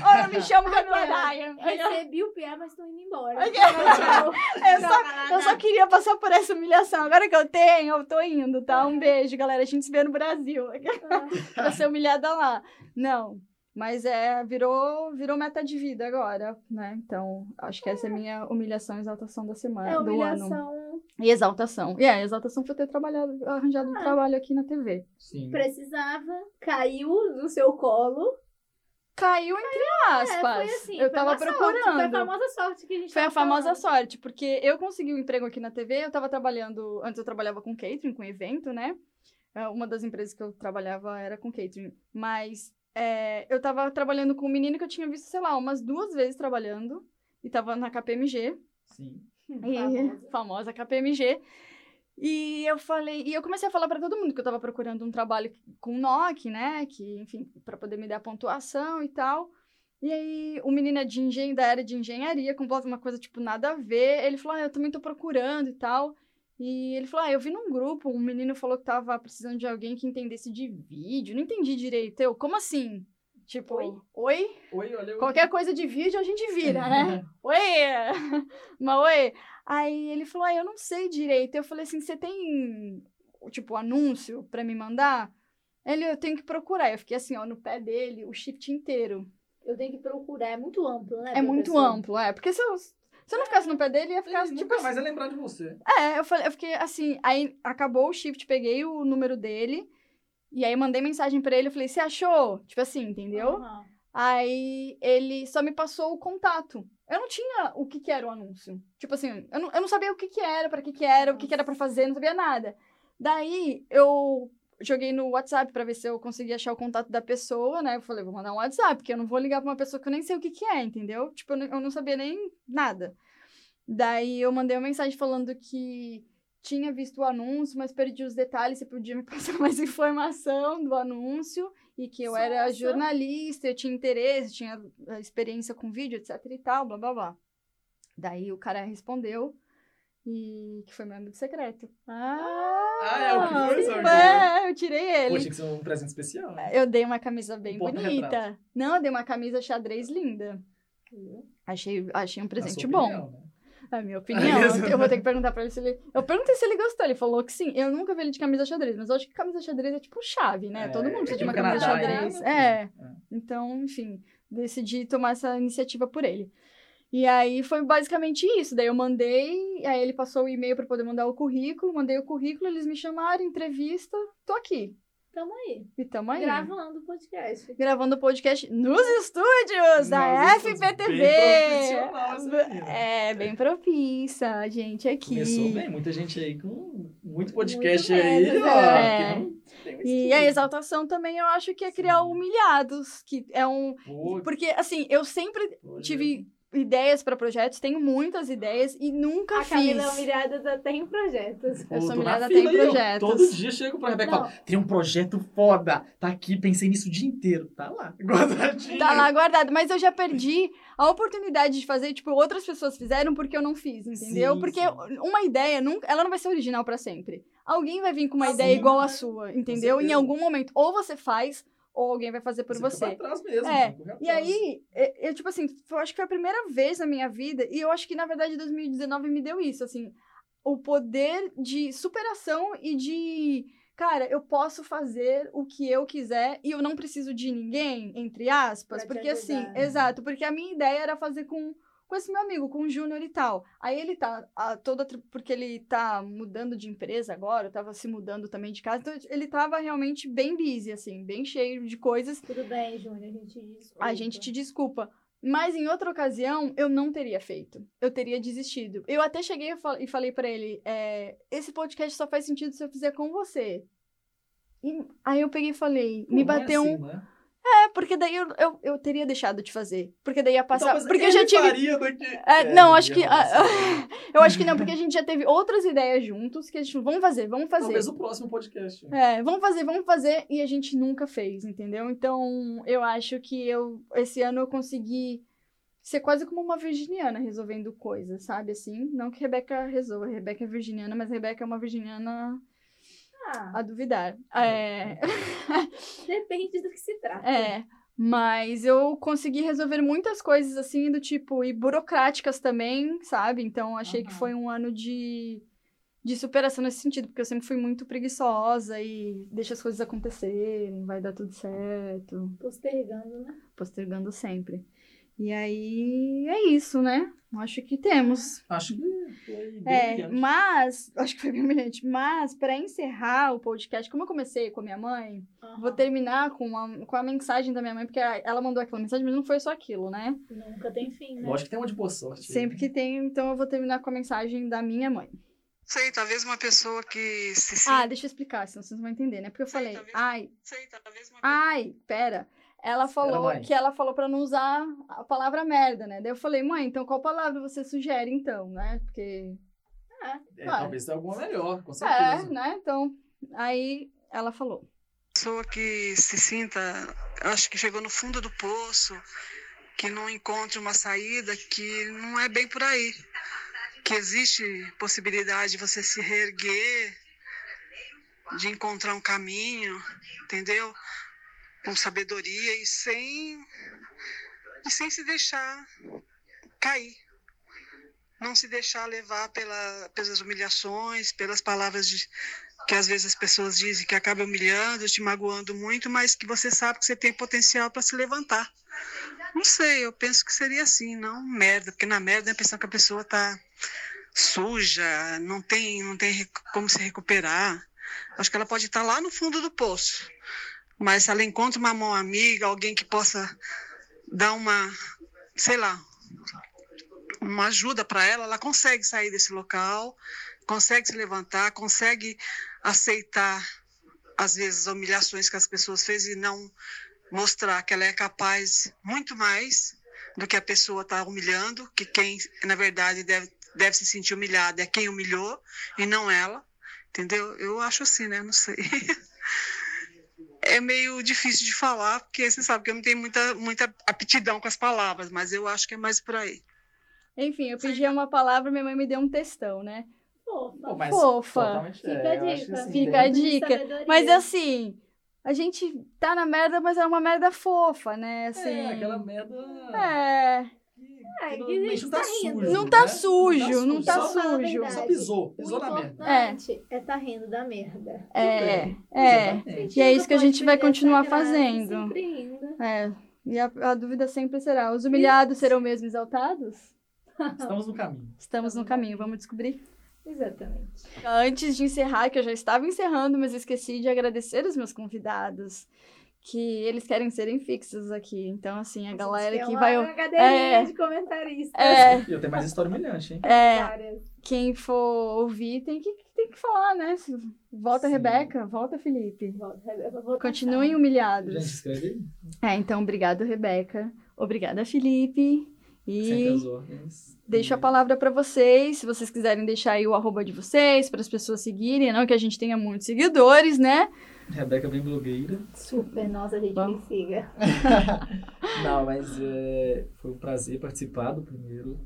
Ou eu me chamo Camila Daia. Recebi o PA, mas tô indo embora. Ok. Tchau. Eu só, eu só queria passar por essa humilhação. Agora que eu tenho, eu tô indo, tá? Um beijo, galera. A gente se vê no Brasil. pra ser humilhada lá. Não. Mas é, virou, virou meta de vida agora, né? Então, acho que essa é a minha humilhação e exaltação da semana, É do ano. E exaltação. E é, a exaltação foi ter trabalhado, arranjado um trabalho aqui na TV. Sim. Precisava, caiu no seu colo. Caiu entre aspas. É, foi assim. eu foi tava uma sorte, procurando. foi a famosa sorte que a gente Foi a famosa falando. sorte, porque eu consegui um emprego aqui na TV, eu tava trabalhando, antes eu trabalhava com catering, com evento, né? É, Uma das empresas que eu trabalhava era com catering, mas é, eu tava trabalhando com um menino que eu tinha visto, sei lá, umas duas vezes trabalhando, e tava na KPMG, Sim. E, Famosa. famosa KPMG. E eu falei, e eu comecei a falar pra todo mundo que eu tava procurando um trabalho com NOC, né? Que, enfim, pra poder me dar pontuação e tal. E aí, o menino é de engen da área de engenharia, completa uma coisa, tipo, nada a ver. Ele falou, ah, eu também tô procurando e tal. E ele falou, ah, eu vi num grupo, um menino falou que tava precisando de alguém que entendesse de vídeo. Não entendi direito. Eu, como assim? Tipo, Oi? oi? Oi, olha. Qualquer coisa de vídeo a gente vira, né? oi! Mas oi! Aí ele falou, ah, eu não sei direito. Eu falei assim, você tem, tipo, anúncio pra me mandar? Ele, eu tenho que procurar. Eu fiquei assim, ó, no pé dele, o shift inteiro. Eu tenho que procurar, é muito amplo, né? É muito professor? amplo, é. Porque se eu, se eu não ficasse no pé dele, ia ficar, Ele tipo nunca mais vai lembrar de você. É, eu falei, eu fiquei assim, aí acabou o shift, peguei o número dele, e aí mandei mensagem pra ele, eu falei, você achou? Tipo assim, entendeu? Aham. Aí ele só me passou o contato. Eu não tinha o que, que era o anúncio. Tipo assim, eu não, eu não sabia o que, que era, pra que, que era, o que, que era pra fazer, não sabia nada. Daí eu joguei no WhatsApp pra ver se eu conseguia achar o contato da pessoa, né? Eu falei, vou mandar um WhatsApp, porque eu não vou ligar pra uma pessoa que eu nem sei o que, que é, entendeu? Tipo, eu não- eu não sabia nem nada. Daí eu mandei uma mensagem falando que tinha visto o anúncio, mas perdi os detalhes, você podia me passar mais informação do anúncio e que eu era Nossa. jornalista, eu tinha interesse, tinha eh, experiência com vídeo, etc e tal, blá blá blá. Daí o cara respondeu e que foi meu amigo secreto. Ah, Ah, é o que foi? É, eu tirei ele. Tinha que ser um presente especial. né? Eu dei uma camisa bem Um bonita. Não, eu dei uma camisa xadrez linda. Achei, achei um Na presente sua bom. opinião, né? É minha opinião. isso. eu vou ter que perguntar pra ele se ele. Eu perguntei se ele gostou. Ele falou que sim. Eu nunca vi ele de camisa xadrez, mas eu acho que camisa xadrez é tipo chave, né? É, Todo mundo precisa de no uma camisa Canadá, xadrez. né? É. Então, enfim, decidi tomar essa iniciativa por ele. E aí foi basicamente isso. Daí eu mandei, aí ele passou o e-mail pra poder mandar o currículo, mandei o currículo, eles me chamaram, entrevista, tô aqui. Tamo aí. E tamo aí. Gravando o podcast. Gravando o podcast nos estúdios da Nós estamos FPTV. bem. É, bem propícia, a gente aqui. Começou bem, muita gente aí com muito podcast Muito aí, medo, ó. é. não E a exaltação também eu acho que é criar Sim. humilhados, que é um. Pô, Porque, assim, eu sempre olha, tive ideias pra projetos, tenho muitas ideias e nunca A fiz. Camila é humilhada até em projetos. pô, eu sou na até em projetos. Todo dia eu chego pra Rebeca e falo, tem um projeto foda, tá aqui, pensei nisso o dia inteiro. Tá lá, guardadinho. Tá lá guardado, mas eu já perdi a oportunidade de fazer, tipo, outras pessoas fizeram porque eu não fiz, entendeu? Sim, porque sim. uma ideia, nunca, ela não vai ser original pra sempre. Alguém vai vir com uma Ah, ideia igual a sua, entendeu? Em algum momento, ou você faz, ou alguém vai fazer por você. pra trás mesmo, É, E atrás. aí, eu, tipo assim, eu acho que foi a primeira vez na minha vida, e eu acho que, na verdade, 2019 me deu isso, assim, o poder de superação e de, cara, eu posso fazer o que eu quiser e eu não preciso de ninguém, entre aspas, Pra porque assim, exato, porque a minha ideia era fazer com, com esse meu amigo, com o Júnior e tal. Aí ele tá, a, toda, porque ele tá mudando de empresa agora, tava se mudando também de casa, então ele tava realmente bem busy, assim, bem cheio de coisas. Tudo bem, Júnior, a gente desculpa. A gente te desculpa. Mas em outra ocasião, eu não teria feito. Eu teria desistido. Eu até cheguei e fal- falei pra ele: é, esse podcast só faz sentido se eu fizer com você. E aí eu peguei e falei: Pô, me é bateu assim, um. né? É, porque daí eu, eu, eu teria deixado de fazer. Porque daí ia passar. Então, mas porque eu já tive. É, É, não, acho que. assim. eu acho que não, porque a gente já teve outras ideias juntos que a gente falou: vamos fazer, vamos fazer. Talvez o próximo podcast. É, vamos fazer, vamos fazer, e a gente nunca fez, entendeu? Então, eu acho que eu, esse ano eu consegui ser quase como uma virginiana resolvendo coisas, sabe, assim? Não que Rebeca resolva, Rebeca é virginiana, mas Rebeca é uma virginiana Ah, a duvidar. É, depende do que se trata. é, mas eu consegui resolver muitas coisas, assim, do tipo, e burocráticas também, sabe? Então, achei que Aham. foi um ano de... De superação nesse sentido, porque eu sempre fui muito preguiçosa e deixa as coisas acontecerem, vai dar tudo certo. Postergando, né? postergando sempre. E aí é isso, né? Acho que temos. Acho que foi bem É, brilhante. mas acho que foi bem brilhante. Mas para encerrar o podcast, como eu comecei com a minha mãe, vou terminar com a, com a mensagem da minha mãe, porque ela mandou aquela mensagem, mas não foi só aquilo, né? Nunca tem fim, né? Lógico que tem uma de boa sorte. Sempre que tem, então eu vou terminar com a mensagem da minha mãe. Sei, talvez uma pessoa que se Ah, deixa eu explicar, senão vocês vão entender, né? Porque eu Sim, falei, talvez- ai, Sei, talvez uma pessoa. Ai, pera. Ela falou que ela falou pra não usar a palavra merda, né? Daí eu falei, mãe, então qual palavra você sugere, então, né? Porque. É, Claro. talvez tenha alguma melhor, com É, certeza. né? Então. Aí ela falou. pessoa que se sinta, acho que chegou no fundo do poço, que não encontra uma saída, que não é bem por aí. Que existe possibilidade de você se reerguer, de encontrar um caminho, entendeu? Com sabedoria e sem, e sem se deixar cair. Não se deixar levar pela, pelas humilhações, pelas palavras de, que às vezes as pessoas dizem que acaba humilhando, te magoando muito, mas que você sabe que você tem potencial para se levantar. Não sei, eu penso que seria assim, não merda, porque na merda é a impressão que a pessoa tá suja, não tem, não tem como se recuperar. Acho que ela pode estar lá no fundo do poço, mas se ela encontra uma mão amiga, alguém que possa dar uma, sei lá, uma ajuda para ela, ela consegue sair desse local, consegue se levantar, consegue aceitar às vezes humilhações que as pessoas fez e não mostrar que ela é capaz muito mais do que a pessoa está humilhando, que quem na verdade deve, deve se sentir humilhada é quem humilhou e não ela, entendeu? Eu acho assim, né? Não sei. É meio difícil de falar, porque você sabe que eu não tenho muita, muita aptidão com as palavras, mas eu acho que é mais por aí. Enfim, eu pedi uma palavra, minha mãe me deu um textão, né? Fofa. Mas Fofa. Fica é, a dica. assim, Fica a dica. Sabedoria. Mas assim, a gente tá na merda, mas é uma merda fofa, né? Assim. É, aquela merda. É. É, não, a gente não tá tá rindo. sujo. Não tá né? sujo, não tá Só- Vou falar a sujo. Só pisou, O pisou na merda. importante é tá rindo da merda. É. Tudo. É. Exatamente. E é isso que a gente vai continuar fazendo. É. E a, a dúvida sempre será: os humilhados serão mesmo exaltados? Estamos no caminho. Estamos no caminho, vamos descobrir. Exatamente. Antes de encerrar, que eu já estava encerrando, mas esqueci de agradecer os meus convidados, que eles querem serem fixos aqui. Então, assim, a galera gente que vai. uma cadeirinha é. de comentarista. É, E eu tenho mais história humilhante, hein? é, Várias. quem for ouvir tem que, tem que falar, né? Volta, Sim. Rebeca, volta, Felipe. Volta, Continuem Gente, humilhados. escreve É, então, obrigado, Rebeca. Obrigada, Felipe. Sempre E as ordens. deixo a E- palavra para vocês. Se vocês quiserem deixar aí o arroba de vocês, para as pessoas seguirem. Não que a gente tenha muitos seguidores, né? Rebeca bem blogueira. Super, nossa, gente, Vamos. me siga. Não, mas é, foi um prazer participar do primeiro.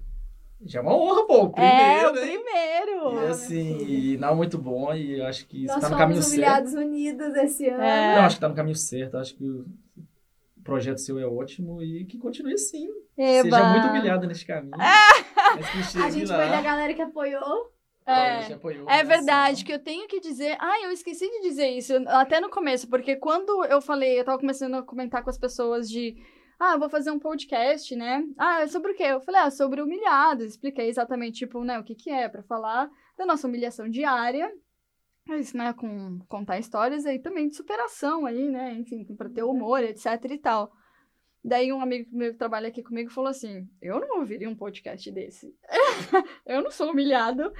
Já é uma honra, pô. o Primeiro, é, o né? primeiro. E assim, não muito bom e eu acho que Nós tá no caminho certo. humilhados unidos esse ano. É. Não, acho que tá no caminho certo. Acho que projeto seu é ótimo e que continue assim. Eba. Seja muito humilhada neste caminho. Chegue A gente lá. foi da galera que apoiou. É, É. apoiou É a verdade, que eu tenho que dizer. Ai, eu esqueci de dizer isso até no começo, porque quando eu falei, eu tava começando a comentar com as pessoas de. Ah, eu vou fazer um podcast, né? Ah, é sobre o quê? Eu falei, ah, sobre humilhados. Expliquei exatamente, tipo, né, o que que é, pra falar da nossa humilhação diária. Mas, né, com contar histórias aí também de superação aí, né? Enfim, pra ter humor, etc e tal. Daí um amigo meu que trabalha aqui comigo falou assim: Eu não ouviria um podcast desse. eu não sou humilhado.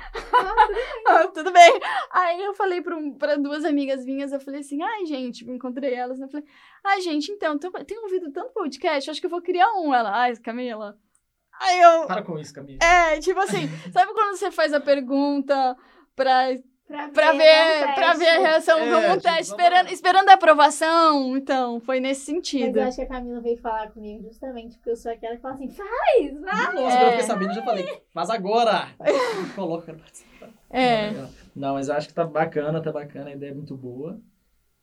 Ah, tudo bem. Aí eu falei para duas amigas minhas, eu falei assim, ai, gente, encontrei elas, né? Eu falei, ai, gente, então, tô- tenho ouvido tanto podcast, acho que eu vou criar um. Ela, ai, Camila. Aí eu. Para com isso, Camila. É, tipo assim, sabe quando você faz a pergunta pra, Pra, pra, ver, ver, dar um pra ver a reação É, como tipo, vamos esperando, lá. esperando a aprovação? Então, foi nesse Mas sentido. eu acho que a Camila veio falar comigo justamente porque eu sou aquela que fala assim, faz, vai. Nossa, quando eu É. fiquei sabendo, eu já falei, faz agora! Coloca pra participar. É. Não, mas eu acho que tá bacana, tá bacana, a ideia é muito boa.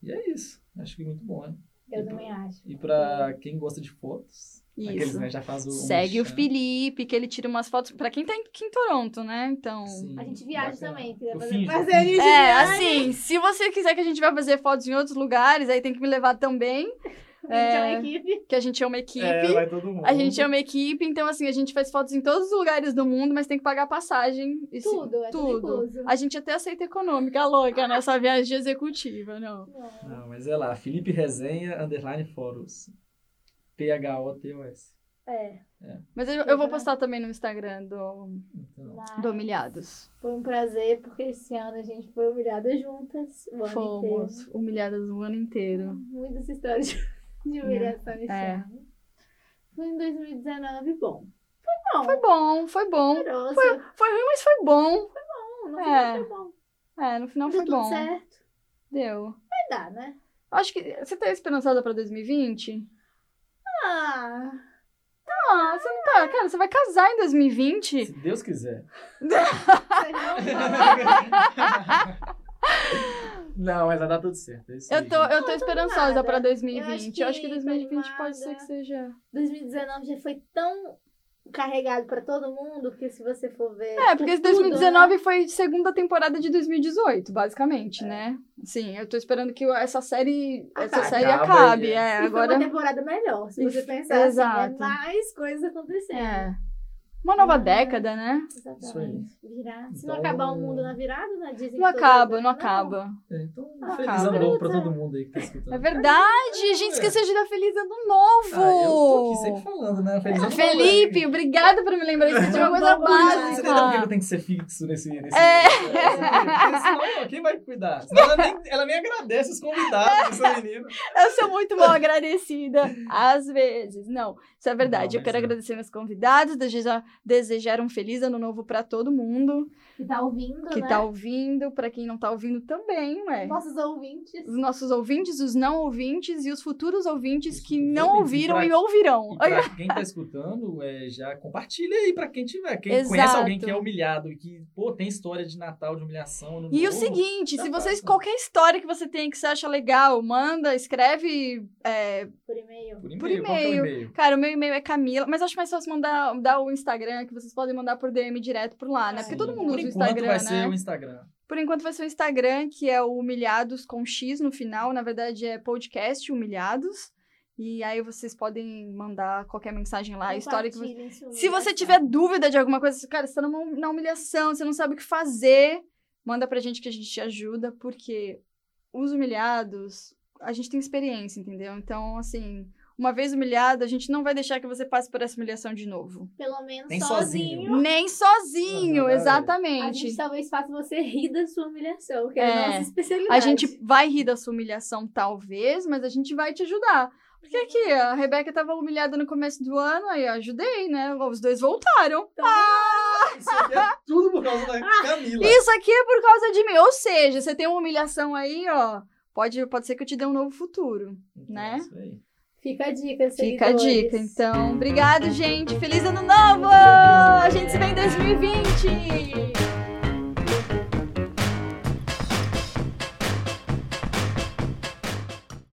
E é isso. Acho que é muito bom, né? Eu também acho. E pra quem gosta de fotos, Isso. né, já faz o. o Segue o merchan. Felipe, que ele tira umas fotos. Pra quem tá em, aqui em Toronto, né? Então. Sim, A gente viaja bacana. também, queria Eu fazer de É, assim, se você quiser que a gente vá fazer fotos em outros lugares, aí tem que me levar também. A gente é uma É, equipe. que a gente é uma equipe. É, vai todo mundo. A gente é uma equipe, então assim, a gente faz fotos em todos os lugares do mundo, mas tem que pagar passagem. e se- Tudo, é tudo, tudo. A gente até aceita econômica, louca, nessa viagem executiva, não. Não. Não, mas é lá, Felipe Resenha, underline Foros. P-H-O-T-O-S. É, Mas eu, eu vou postar também no Instagram do, Então, do Humilhados. Foi um prazer, porque esse ano a gente foi humilhada juntas. O ano Fomos inteiro. humilhadas o ano inteiro. Muitas histórias de humilhação esse É. ano. Foi em 2019, bom. Foi bom. Foi bom, foi bom. Foi, foi ruim, mas foi bom. bom. No É. final foi bom. É, no final Deu foi tudo bom. certo. Deu. Vai dar, né? Acho que. Você tá esperançada pra 2020? Ah, Ah, você não tá. Cara, você vai casar em 2020? se Deus quiser. não mas vai dar tudo certo. É Eu tô, eu tô tô esperançoisa animada. pra Eu 2020. acho Eu acho que que 2020 tô pode ser que seja. 2019 já foi tão carregado pra todo mundo, porque se você for ver. É, porque por tudo, 2019 né? foi segunda temporada de 2018, basicamente, né? Sim, eu tô esperando que essa série, essa Acabe. série Acaba acabe. e- É, E foi agora. uma temporada melhor, se você pensar exato. assim, é mais coisas acontecendo. É. Uma nova Ah. década, né? Exatamente. Virar. Se Então- não acabar o mundo na virada, né? Dizem Não acaba, vez- não acaba. É, então, Ah, feliz ano novo pra todo mundo aí que tá escutando. É verdade, a gente esqueceu de dar feliz ano novo. Ah, eu tô aqui sempre falando, né? Feliz ano novo. Felipe, obrigada por me lembrar isso. É uma coisa lá. Você tem por que eu básica. tenho que ser fixo nesse. nesse É. Porque senão, quem vai cuidar? Senão ela nem, ela nem agradece os convidados dessa menina. Eu sou muito mal agradecida, às vezes. Não, isso é verdade. Não, eu quero é. agradecer meus convidados, desejar, desejar um feliz ano novo pra todo mundo Que tá ouvindo, que né? tá ouvindo, pra quem não tá ouvindo também, ué. Nossos ouvintes. Os nossos ouvintes, os não ouvintes e os futuros ouvintes Os que futuros não ouvintes, ouviram e e pra- ouvirão. E pra quem tá escutando, é, já compartilha aí pra quem tiver. Quem Exato. conhece alguém que é humilhado e que, pô, tem história de Natal, de humilhação. E o novo, seguinte, se já vocês, passa. qualquer história que você tem que você acha legal, manda, escreve. é, Por e-mail. Por por e-mail. é o? Cara, o meu e-mail é Camila, mas acho mais fácil mandar, mandar o Instagram, que vocês podem mandar por DM direto por lá, né? Porque Sim. todo mundo Por usa o enquanto Instagram, vai né? ser o Instagram. Por enquanto vai ser o Instagram, que é o Humilhados com X no final. Na verdade, é podcast Humilhados. E aí vocês podem mandar qualquer mensagem lá, a história que você... Se você tiver dúvida de alguma coisa, cara, você tá numa, na humilhação, você não sabe o que fazer, manda pra gente que a gente te ajuda, porque os humilhados, a gente tem experiência, entendeu? Então, assim, uma vez humilhado, a gente não vai deixar que você passe por essa humilhação de novo. Pelo menos Nem sozinho. sozinho. Nem sozinho, é. A exatamente. gente talvez faça você rir da sua humilhação, que é, É. a nossa especialidade. A gente vai rir da sua humilhação, talvez, mas a gente vai te ajudar. Porque aqui, a Rebeca tava humilhada no começo do ano, aí eu ajudei, né? Os dois voltaram. Isso aqui é tudo por causa da Camila. Isso aqui é por causa de mim. Ou seja, você tem uma humilhação aí, ó. Pode, pode ser que eu te dê um novo futuro. Então, né? é isso aí. Fica a dica, Fica a dica. Então, obrigado, gente. Feliz ano novo! A gente se vê em 2020!